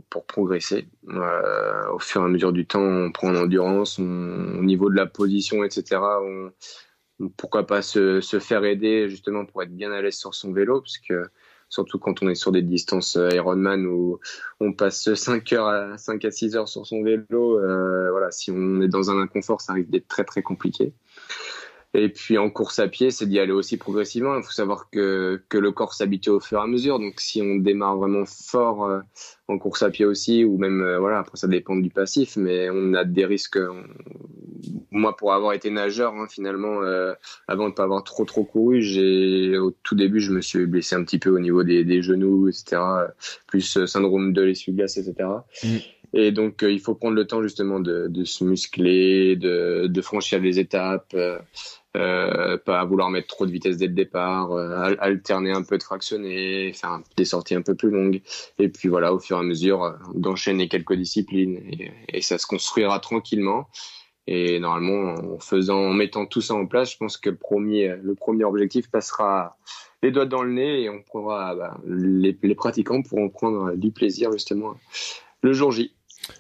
pour progresser. Euh, au fur et à mesure du temps, on prend en endurance, au niveau de la position, etc. On, pourquoi pas se, faire aider justement pour être bien à l'aise sur son vélo, parce que surtout quand on est sur des distances euh, Ironman où on passe 5 heures à 5 à 6 heures sur son vélo, voilà, si on est dans un inconfort, ça risque d'être très très compliqué. Et puis en course à pied, c'est d'y aller aussi progressivement. Il faut savoir que, que le corps s'habitue au fur et à mesure. Donc si on démarre vraiment fort euh, en course à pied aussi, ou même, euh, voilà, après ça dépend du passif, mais on a des risques. Moi, pour avoir été nageur, hein, finalement, euh, avant de pas avoir trop trop couru, j'ai au tout début, je me suis blessé un petit peu au niveau des, des genoux, etc. Plus syndrome de l'essuie-glace, etc. Et donc, euh, il faut prendre le temps justement de, se muscler, de, franchir les étapes, euh, euh, pas vouloir mettre trop de vitesse dès le départ, alterner un peu de fractionner, faire des sorties un peu plus longues. Et puis voilà, au fur et à mesure, d'enchaîner quelques disciplines. Et, ça se construira tranquillement. Et normalement, en faisant, en mettant tout ça en place, je pense que le premier, objectif passera les doigts dans le nez et on prendra, bah, les pratiquants pourront prendre du plaisir justement le jour J.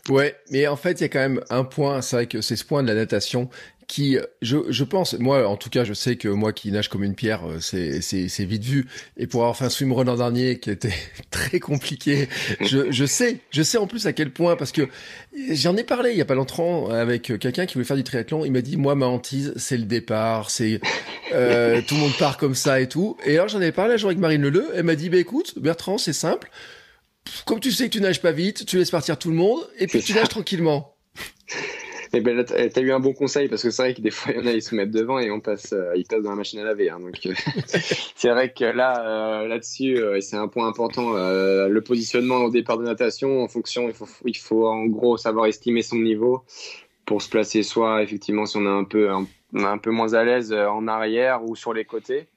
Ouais, mais en fait, il y a quand même un point, c'est vrai que c'est ce point de la natation qui, je, je pense, moi en tout cas, je sais que moi qui nage comme une pierre, euh, c'est vite vu. Et pour avoir fait un swimrun l'an dernier qui était très compliqué, je, je sais, je sais en plus à quel point, parce que j'en ai parlé il y a pas longtemps avec quelqu'un qui voulait faire du triathlon. Il m'a dit, moi ma hantise, c'est le départ, c'est euh, tout le monde part comme ça et tout. Et alors j'en ai parlé un jour avec Marine Leleu. Elle m'a dit, bah écoute, Bertrand, c'est simple. Comme tu sais que tu nages pas vite, tu laisses partir tout le monde et puis tu nages tranquillement. Eh ben là, t'as eu un bon conseil parce que c'est vrai que des fois, il y en a, ils se mettent devant et on passe, euh, ils passent dans la machine à laver. Hein, donc, euh, c'est vrai que là, euh, là-dessus, c'est un point important. le positionnement au départ de natation, en fonction, il faut, il faut en gros savoir estimer son niveau pour se placer soit effectivement si on est un peu, un, un peu moins à l'aise en arrière ou sur les côtés.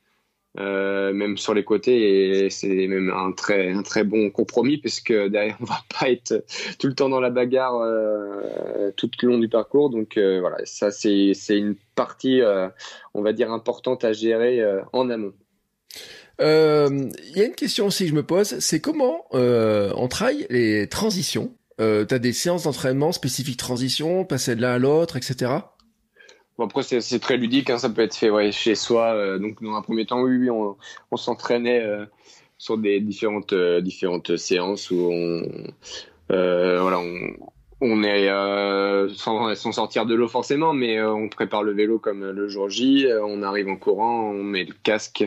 Euh, même sur les côtés et c'est même un très un très bon compromis puisque derrière on va pas être tout le temps dans la bagarre euh, tout le long du parcours donc euh, voilà ça c'est c'est une partie euh, on va dire importante à gérer euh, en amont. Il y a une question aussi que je me pose, c'est comment on travaille les transitions? Euh, T'as des séances d'entraînement spécifiques transition, passer de l'un à l'autre, etc. Bon, après, c'est très ludique, hein, ça peut être fait ouais, chez soi. Euh, donc, dans un premier temps, oui, oui on, s'entraînait euh, sur des différentes, euh, différentes séances où on, voilà, on, on est sans, sans, sortir de l'eau forcément, mais on prépare le vélo comme le jour J. on arrive en courant, on met le casque,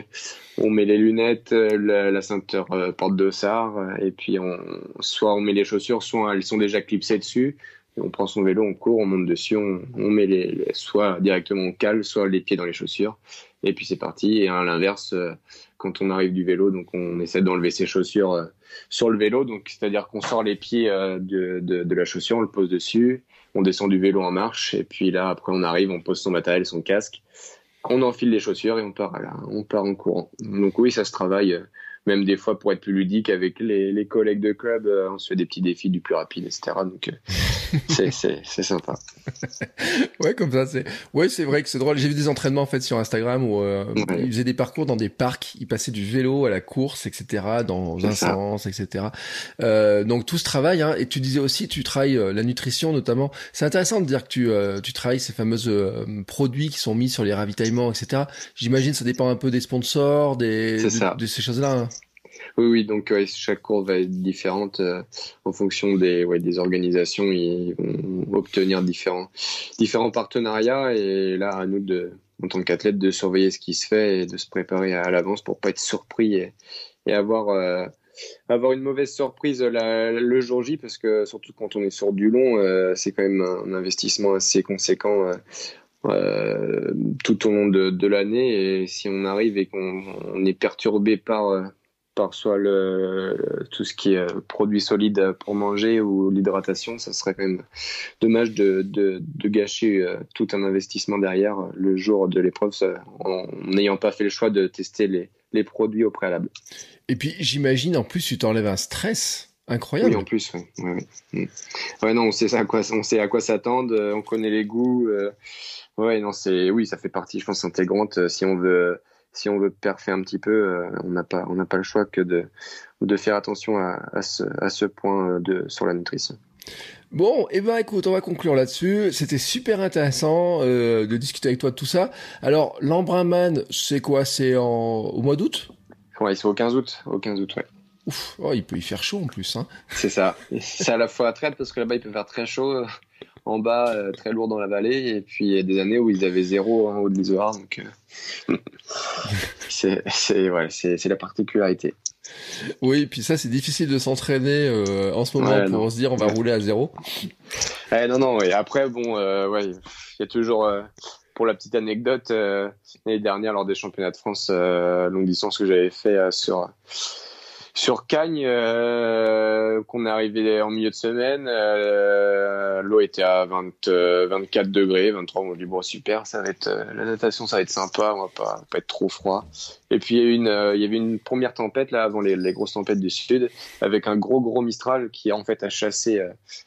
on met les lunettes, la, la ceinture porte de sar, et puis on, soit on met les chaussures, soit elles sont déjà clipsées dessus on prend son vélo, on court, on monte dessus, on, met les, soit directement on cale, soit les pieds dans les chaussures, et puis c'est parti. Et à l'inverse, euh, quand on arrive du vélo, donc on essaie d'enlever ses chaussures euh, sur le vélo, donc c'est-à-dire qu'on sort les pieds euh, de, de, la chaussure, on le pose dessus, on descend du vélo en marche, et puis là après on arrive, on pose son matériel, son casque, on enfile les chaussures et on part, là, on part en courant. Donc oui, ça se travaille même des fois pour être plus ludique avec les, les collègues de club, euh, on se fait des petits défis du plus rapide, etc. Donc euh, c'est c'est sympa. ouais, comme ça, c'est ouais, c'est vrai que c'est drôle. J'ai vu des entraînements en fait sur Instagram où euh, ils faisaient des parcours dans des parcs, ils passaient du vélo à la course, etc. Dans un sens, etc. Euh, donc tout ce travail. Hein, et tu disais aussi, tu travailles la nutrition notamment. C'est intéressant de dire que tu tu travailles ces fameux produits qui sont mis sur les ravitaillements, etc. J'imagine ça dépend un peu des sponsors, des de, de, ces choses-là. Hein. Oui, oui, donc chaque cours va être différente euh, en fonction des, organisations. Ils vont obtenir différents, partenariats et là, à nous, de, en tant qu'athlète, de surveiller ce qui se fait et de se préparer à, l'avance pour pas être surpris et, euh, avoir une mauvaise surprise le jour J parce que surtout quand on est sur du long, euh, c'est quand même un investissement assez conséquent. tout au long de l'année et si on arrive et qu'on est perturbé par par soit le, tout ce qui est produit solide pour manger ou l'hydratation, ça serait quand même dommage de, de, de gâcher euh, tout un investissement derrière euh, le jour de l'épreuve en n'ayant pas fait le choix de tester les, les produits au préalable. Et puis j'imagine en plus tu t'enlèves un stress incroyable. Oui, en plus, oui. Ouais, ouais. ouais, non, on sait à quoi, on sait à quoi s'attendre, euh, on connaît les goûts. ouais, non, c'est, oui, ça fait partie, je pense, intégrante si on veut si on veut perfer un petit peu, euh, on n'a pas, on n'a pas le choix que de, de faire attention à, à, ce, à ce point euh, de, sur la nutrition. Bon, et eh ben écoute, on va conclure là-dessus. C'était super intéressant euh, de discuter avec toi de tout ça. Alors, l'Embrunman, c'est quoi? C'est en... au mois d'août? Ouais, c'est au 15 août. Au 15 août, ouais. Ouf, oh, il peut y faire chaud en plus. Hein. C'est ça. C'est à la fois traite parce que là-bas il peut faire très chaud en bas, euh, très lourd dans la vallée. Et puis il y a des années où ils avaient zéro en haut de l'Isoire. Donc euh, c'est ouais, la particularité. Oui, et puis ça, c'est difficile de s'entraîner euh, en ce moment pour se dire on va rouler à zéro. non, non, oui. Après, bon, ouais, il y a toujours, pour la petite anecdote, l'année dernière, lors des championnats de France longue distance que j'avais fait sur sur Cagnes, on est arrivé en milieu de semaine, euh, l'eau était à 20, 24 degrés, 23. On dit bon super, ça va être la natation, ça va être sympa, on va pas, pas être trop froid. Et puis il y, a une, il y avait une première tempête là avant les, les, grosses tempêtes du sud, avec un gros gros mistral qui en fait a chassé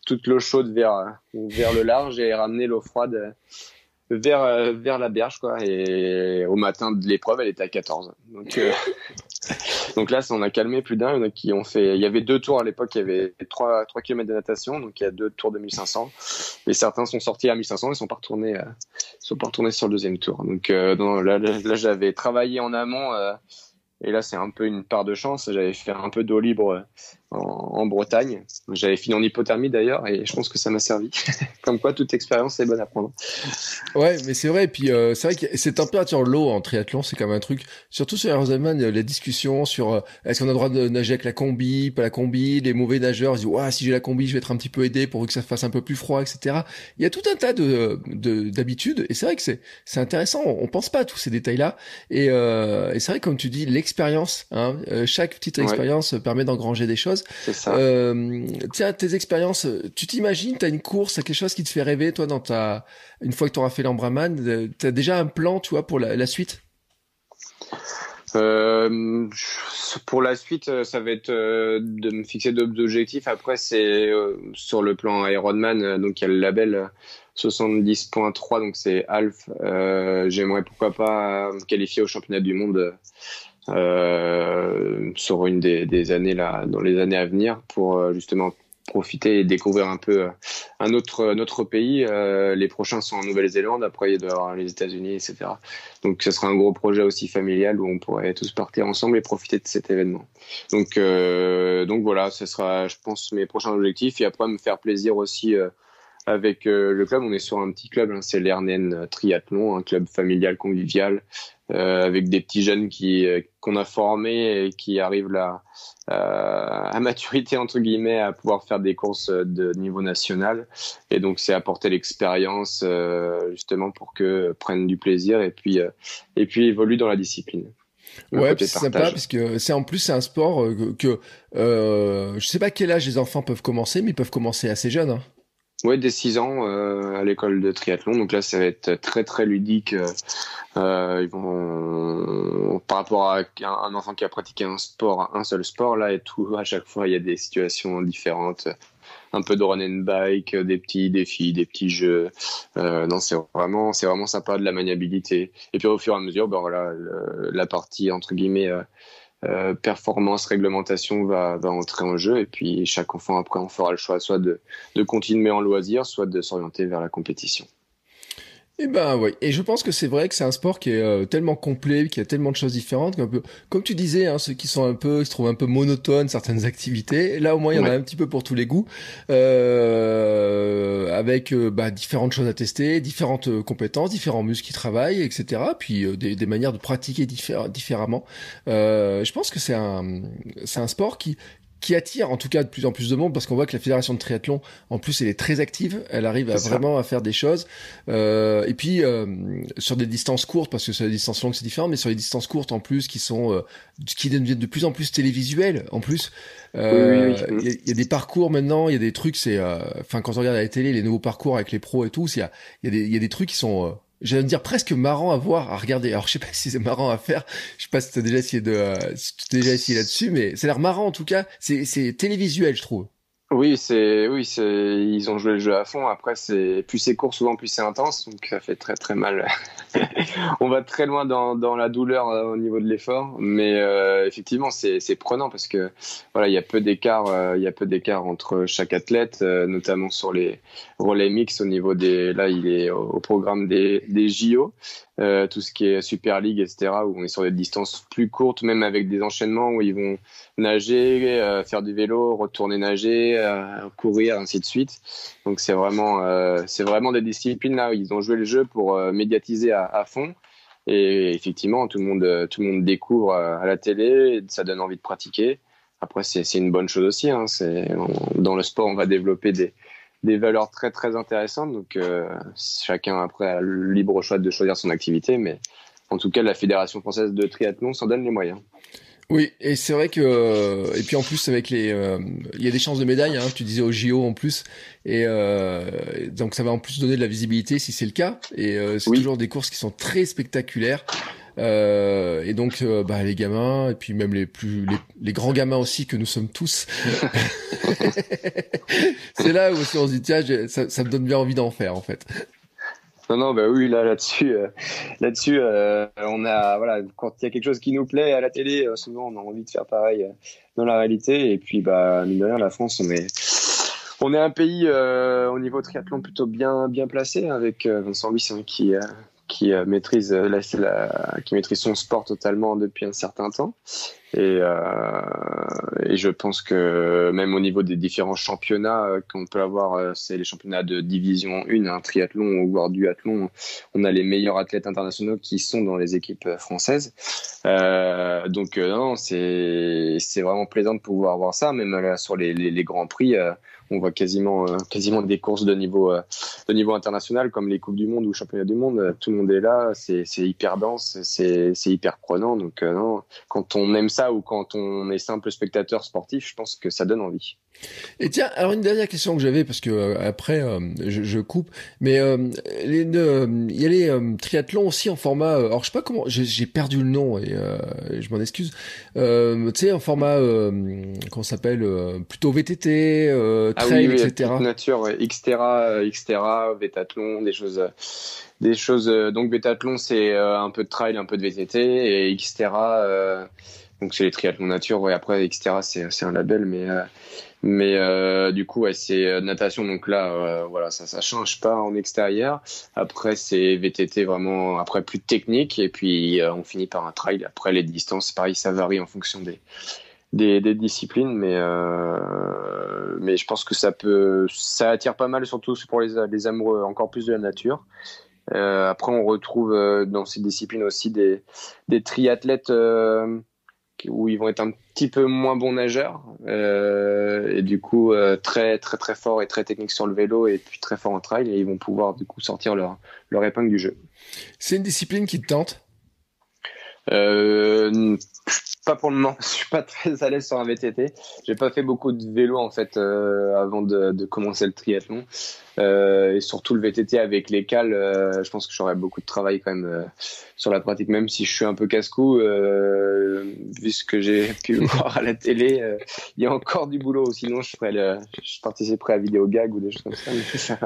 toute l'eau chaude vers vers le large et ramené l'eau froide vers euh, vers la berge quoi et au matin de l'épreuve elle était à 14 donc euh, donc là on a calmé plus d'un. Il y qui ont fait il y avait deux tours à l'époque il y avait 3 3 km de natation donc il y a deux tours de 1500 mais certains sont sortis à 1500 et sont pas retournés euh, sont pas retournés sur le deuxième tour. Donc non, là, là j'avais travaillé en amont et là, c'est un peu une part de chance. J'avais fait un peu d'eau libre en, Bretagne. J'avais fini en hypothermie d'ailleurs, et je pense que ça m'a servi. Comme quoi, toute expérience est bonne à prendre. Ouais, mais c'est vrai. Et puis, euh, c'est vrai que cette température l'eau en triathlon, c'est quand même un truc. Surtout sur Ironman, les discussions sur euh, est-ce qu'on a le droit de nager avec la combi, pas la combi? Les mauvais nageurs ils disent ouais, si j'ai la combi, je vais être un petit peu aidé pour que ça fasse un peu plus froid, etc. Il y a tout un tas de d'habitudes, et c'est vrai que c'est c'est intéressant. On, pense pas à tous ces détails-là, et, euh, et c'est vrai comme tu dis, l'expérience. Hein, euh, chaque petite expérience permet d'engranger des choses. C'est ça. Euh, tiens, tes expériences, tu t'imagines, tu as une course, quelque chose qui te fait rêver, toi, dans ta, une fois que tu auras fait l'Embraman, euh, tu as déjà un plan, tu vois, pour la, suite? Euh, pour la suite, ça va être de me fixer d'autres objectifs. Après, c'est sur le plan Ironman, donc il y a le label 70.3, donc c'est Alf. J'aimerais pourquoi pas me qualifier au championnat du monde euh, sur une des, années là, dans les années à venir, pour euh, justement profiter et découvrir un peu euh, un autre, un autre pays. Euh, les prochains sont en Nouvelle-Zélande, après il doit y avoir les États-Unis, etc. Donc ce sera un gros projet aussi familial où on pourrait tous partir ensemble et profiter de cet événement. Donc, donc voilà, ce sera, je pense, mes prochains objectifs. Et après, me faire plaisir aussi avec le club. On est sur un petit club, hein, c'est l'Ernen Triathlon, un club familial convivial euh, avec des petits jeunes qui euh, qu'on a formés et qui arrivent là euh, à maturité entre guillemets à pouvoir faire des courses de niveau national et donc c'est apporter l'expérience justement pour que prennent du plaisir et puis et puis évoluent dans la discipline. Ouais, c'est sympa parce que c'est en plus c'est un sport que, euh, je sais pas quel âge les enfants peuvent commencer, mais ils peuvent commencer assez jeunes. Hein. Ouais, dès 6 ans euh, à l'école de triathlon. Donc là, ça va être très très ludique. Euh, euh ils vont par rapport à un, enfant qui a pratiqué un sport, un seul sport là et tout. À chaque fois, il y a des situations différentes. Un peu de run and bike, des petits défis, des petits jeux. Euh, non, c'est vraiment c'est vraiment sympa de la maniabilité. Et puis au fur et à mesure, ben voilà, la partie entre guillemets euh, performance, réglementation va, va entrer en jeu et puis chaque enfant après on fera le choix soit de, de continuer en loisir, soit de s'orienter vers la compétition. Eh ben oui, et je pense que c'est vrai que c'est un sport qui est euh, tellement complet, qui a tellement de choses différentes, peu, comme tu disais, hein, ceux qui sont un peu, qui se trouvent un peu monotones certaines activités. Là au moins il y en a un petit peu pour tous les goûts, euh, avec euh, bah, différentes choses à tester, différentes euh, compétences, différents muscles qui travaillent, etc. Puis des, des, manières de pratiquer différemment. je pense que c'est un, c'est un sport qui qui attire en tout cas de plus en plus de monde parce qu'on voit que la fédération de triathlon en plus elle est très active. Elle arrive à vraiment à faire des choses. Euh, et puis euh, sur des distances courtes parce que sur les distances longues c'est différent mais sur les distances courtes en plus qui sont euh, qui deviennent de plus en plus télévisuelles en plus. Euh, il y, y, a des parcours maintenant il y a des trucs c'est euh, enfin quand on regarde à la télé les nouveaux parcours avec les pros et tout il y a il y a des il y a des trucs qui sont j'allais dire presque marrant à voir, à regarder. Alors je sais pas si c'est marrant à faire, je sais pas si t'as déjà essayé de, euh, si as déjà essayé là-dessus, mais ça a l'air marrant en tout cas. C'est, c'est télévisuel, je trouve. Oui, c'est oui, c'est ils ont joué le jeu à fond. Après, c'est plus c'est court, souvent plus c'est intense, donc ça fait très très mal. On va très loin dans, dans la douleur euh, au niveau de l'effort, mais euh, effectivement, c'est c'est prenant parce que voilà, il y a peu d'écart, euh, il y a peu d'écart entre chaque athlète, notamment sur les relais mix au niveau des. Là, il est au, programme des des JO. Tout ce qui est Super League, etc., où on est sur des distances plus courtes, même avec des enchaînements où ils vont nager, euh, faire du vélo, retourner nager, euh, courir, ainsi de suite. Donc c'est vraiment, euh, vraiment des disciplines là où ils ont joué le jeu pour médiatiser à, fond. Et effectivement, tout le monde, tout le monde découvre à la télé, ça donne envie de pratiquer. Après, c'est une bonne chose aussi. Hein. Dans le sport, on va développer des, des valeurs très très intéressantes. Donc chacun après a le libre choix de choisir son activité, mais en tout cas, la Fédération française de triathlon s'en donne les moyens. Oui, et c'est vrai que et puis en plus avec les, il y a des chances de médaille. Hein, tu disais au JO en plus, et donc ça va en plus donner de la visibilité si c'est le cas. Et c'est toujours des courses qui sont très spectaculaires. Euh, et donc, euh, bah, les gamins, et puis même les plus, les, grands gamins aussi que nous sommes tous. c'est là où on se dit tiens, ça, ça me donne bien envie d'en faire en fait. Non, non, bah oui, là, là-dessus, euh, là-dessus, on a, voilà, quand il y a quelque chose qui nous plaît à la télé, souvent, on a envie de faire pareil dans la réalité. Et puis, bah, mine de rien, la France, on est, on est un pays au niveau triathlon plutôt bien, bien placé avec Vincent Louis qui, qui euh, maîtrise euh, qui maîtrise son sport totalement depuis un certain temps. Et, euh, je pense que même au niveau des différents championnats qu'on peut avoir c'est les championnats de division 1 un triathlon ou voire duathlon on a les meilleurs athlètes internationaux qui sont dans les équipes françaises. Donc non c'est c'est vraiment plaisant de pouvoir voir ça même là, sur les, les grands prix on voit quasiment euh, quasiment des courses de niveau euh, de niveau international comme les coupes du monde ou championnats du monde. Tout le monde est là, c'est hyper dense, c'est hyper prenant. Donc euh, non, quand on aime ça ou quand on est simple spectateur sportif, je pense que ça donne envie. Et tiens, alors une dernière question que j'avais parce que euh, après euh, je, je, coupe, mais euh, les, il y a les triathlons aussi en format. alors je sais pas comment, j'ai perdu le nom et je m'en excuse. tu sais en format qu'on s'appelle plutôt VTT, ah trail, oui, oui, etc. Nature, ouais. Xterra, Xterra, Vétathlon, des choses des choses. donc Vétathlon, c'est un peu de trail, un peu de VTT, et Xterra, donc c'est les triathlons nature. Ouais, après Xterra, c'est un label, mais mais euh, du coup, ouais, c'est euh, natation. Donc là, euh, voilà, ça, ça change pas en extérieur. Après, c'est VTT vraiment après plus technique. Et puis on finit par un trail. Après, les distances, pareil, ça varie en fonction des des, des disciplines, mais mais je pense que ça peut, ça attire pas mal, surtout pour les les amoureux encore plus de la nature. après, on retrouve dans ces disciplines aussi des des triathlètes où ils vont être un petit peu moins bons nageurs euh, et du coup euh, très très très fort et très technique sur le vélo et puis très fort en trail et ils vont pouvoir du coup sortir leur leur épingle du jeu. C'est une discipline qui te tente? Euh, pas pour le moment. Je suis pas très à l'aise sur un VTT. J'ai pas fait beaucoup de vélo en fait euh, avant de, de, commencer le triathlon. Euh, et surtout le VTT avec les cales, euh, je pense que j'aurais beaucoup de travail quand même euh, sur la pratique, même si je suis un peu casse-cou, vu ce que j'ai pu voir à la télé, il y a encore du boulot. Sinon, je ferais le, je participerais à vidéo gag ou des choses comme ça.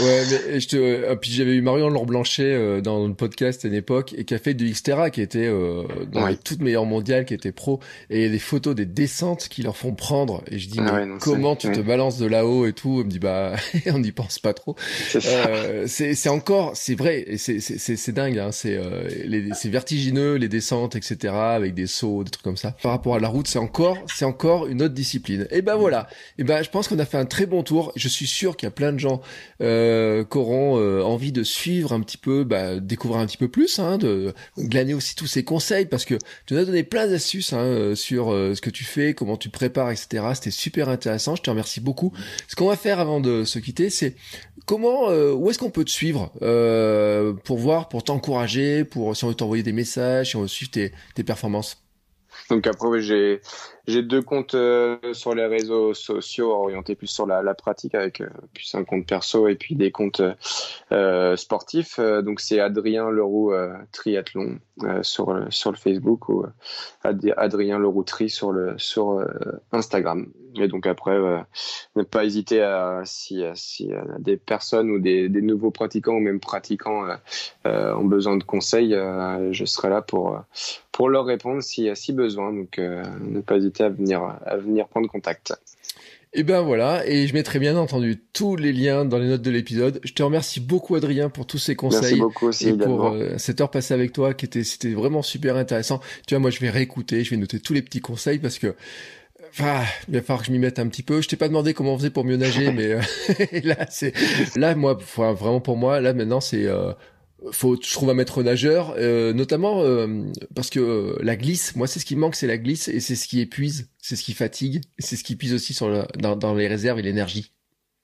ouais, mais je te, puis j'avais eu Marion Laure Blanchet dans le podcast à une époque et qui a fait du Xterra, qui était dans les toutes meilleures mondiales, qui était pro, et il y a des photos des descentes qui leur font prendre. Et je dis, ah mais comment tu te balances de là-haut et tout? Elle me dit, bah, on n'y pense pas trop. C'est euh, encore, c'est vrai, c'est dingue, hein, c'est euh, vertigineux, les descentes, etc., avec des sauts, des trucs comme ça. Par rapport à la route, c'est encore, c'est encore une autre discipline. Et ben voilà. Et ben, je pense qu'on a fait un très bon tour. Je suis sûr qu'il y a plein de gens euh, qui auront euh, envie de suivre un petit peu, bah, découvrir un petit peu plus, hein, de glaner aussi tous ces conseils, parce que tu nous as donné plein d'astuces hein, euh, sur ce que tu fais, comment tu prépares, etc. C'était super intéressant. Je te remercie beaucoup. Ce qu'on va faire avant de se quitter c'est comment, euh, où est-ce qu'on peut te suivre euh, pour voir, pour t'encourager, pour si on veut t'envoyer des messages, si on veut suivre tes, performances? Donc après, j'ai deux comptes euh, sur les réseaux sociaux orientés plus sur la, pratique avec euh, plus un compte perso et puis des comptes sportifs. donc c'est Adrien Leroux triathlon sur sur le Facebook ou Adrien Leroux tri sur le sur Instagram. Et donc après, ne pas hésiter à si si des personnes ou des, des nouveaux pratiquants ou même pratiquants ont besoin de conseils, je serai là pour pour leur répondre si si besoin. Donc ne pas hésiter à venir, à venir prendre contact. Et ben voilà, et je mettrai bien entendu tous les liens dans les notes de l'épisode. Je te remercie beaucoup Adrien pour tous ces conseils Merci beaucoup aussi, et pour euh, cette heure passée avec toi qui était c'était vraiment super intéressant. Tu vois, moi je vais réécouter, je vais noter tous les petits conseils parce que Enfin, il va falloir que je m'y mette un petit peu. Je t'ai pas demandé comment on faisait pour mieux nager, mais euh, là, c'est là moi, vraiment pour moi, là maintenant, c'est euh, faut je trouve un maître nageur euh, notamment euh, parce que la glisse moi c'est ce qui manque c'est la glisse et c'est ce qui épuise c'est ce qui fatigue c'est ce qui épuise aussi sur dans, les réserves et l'énergie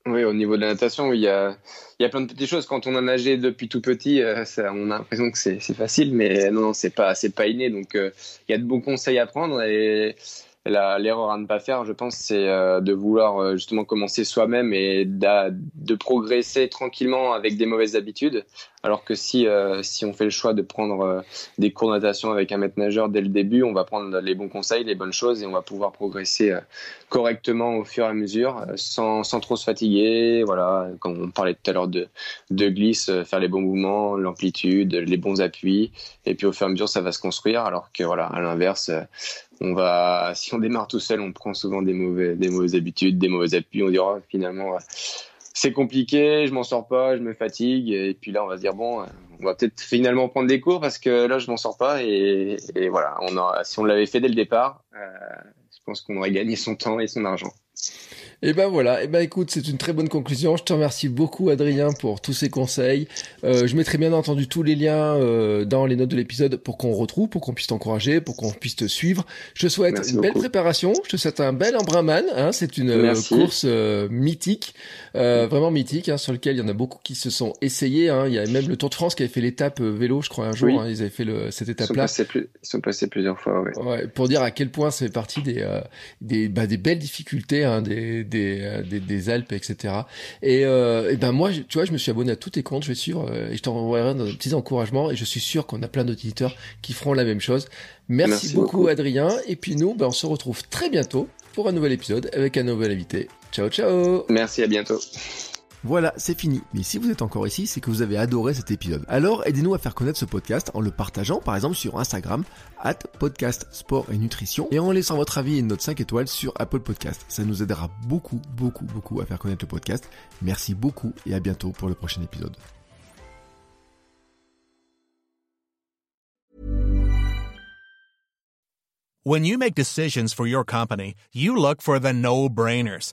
Oui, au niveau de la natation, il y a, il y a plein de petites choses. Quand on a nagé depuis tout petit, on a l'impression que c'est facile, mais non, non, c'est pas, pas inné. Donc, il y a de bons conseils à prendre. Et l'erreur à ne pas faire, je pense, c'est euh, de vouloir euh, justement commencer soi-même et de progresser tranquillement avec des mauvaises habitudes. Alors que si, euh, si on fait le choix de prendre des cours de natation avec un maître nageur dès le début, on va prendre les bons conseils, les bonnes choses et on va pouvoir progresser correctement au fur et à mesure sans, sans trop se fatiguer. Voilà, comme on parlait tout à l'heure de, de glisse, faire les bons mouvements, l'amplitude, les bons appuis. Et puis au fur et à mesure, ça va se construire. Alors que voilà, à l'inverse, on va, si on démarre tout seul, on prend souvent des mauvais, des mauvaises habitudes, des mauvais appuis. On dira finalement, c'est compliqué, je m'en sors pas, je me fatigue. Et puis là, on va se dire bon, on va peut-être finalement prendre des cours parce que là, je m'en sors pas. Et, voilà, on si on l'avait fait dès le départ, euh, je pense qu'on aurait gagné son temps et son argent. Et ben voilà, et ben écoute, c'est une très bonne conclusion. Je te remercie beaucoup Adrien pour tous ces conseils. Euh, je mettrai bien entendu tous les liens euh, dans les notes de l'épisode pour qu'on retrouve, pour qu'on puisse t'encourager, pour qu'on puisse te suivre. Je te souhaite une belle préparation. Je te souhaite un bel embrunman. Hein, c'est une euh, course euh, mythique, euh, vraiment mythique, hein, sur lequel il y en a beaucoup qui se sont essayés. Hein. Il y a même le Tour de France qui avait fait l'étape vélo, je crois un jour. Hein, ils avaient fait le, cette étape-là. Ils, sont passés plusieurs fois. Ouais. ouais. pour dire à quel point ça fait partie des des, bah, des belles difficultés, hein, des euh, des, des, Alpes, etc. Et, euh, et, ben moi, tu vois, je me suis abonné à tous tes comptes, je vais suivre euh, et je t'envoierai des petits encouragements et je suis sûr qu'on a plein d'auditeurs qui feront la même chose. Merci, beaucoup, Adrien. Et puis nous, ben, on se retrouve très bientôt pour un nouvel épisode avec un nouvel invité. Ciao, ciao. Merci, à bientôt. Voilà, c'est fini. Mais si vous êtes encore ici, c'est que vous avez adoré cet épisode. Alors aidez-nous à faire connaître ce podcast en le partageant par exemple sur Instagram, at podcast sport et nutrition, et en laissant votre avis et une note 5 étoiles sur Apple Podcast. Ça nous aidera beaucoup, beaucoup, beaucoup à faire connaître le podcast. Merci beaucoup et à bientôt pour le prochain épisode. When you make decisions for your company, you look for the no-brainers.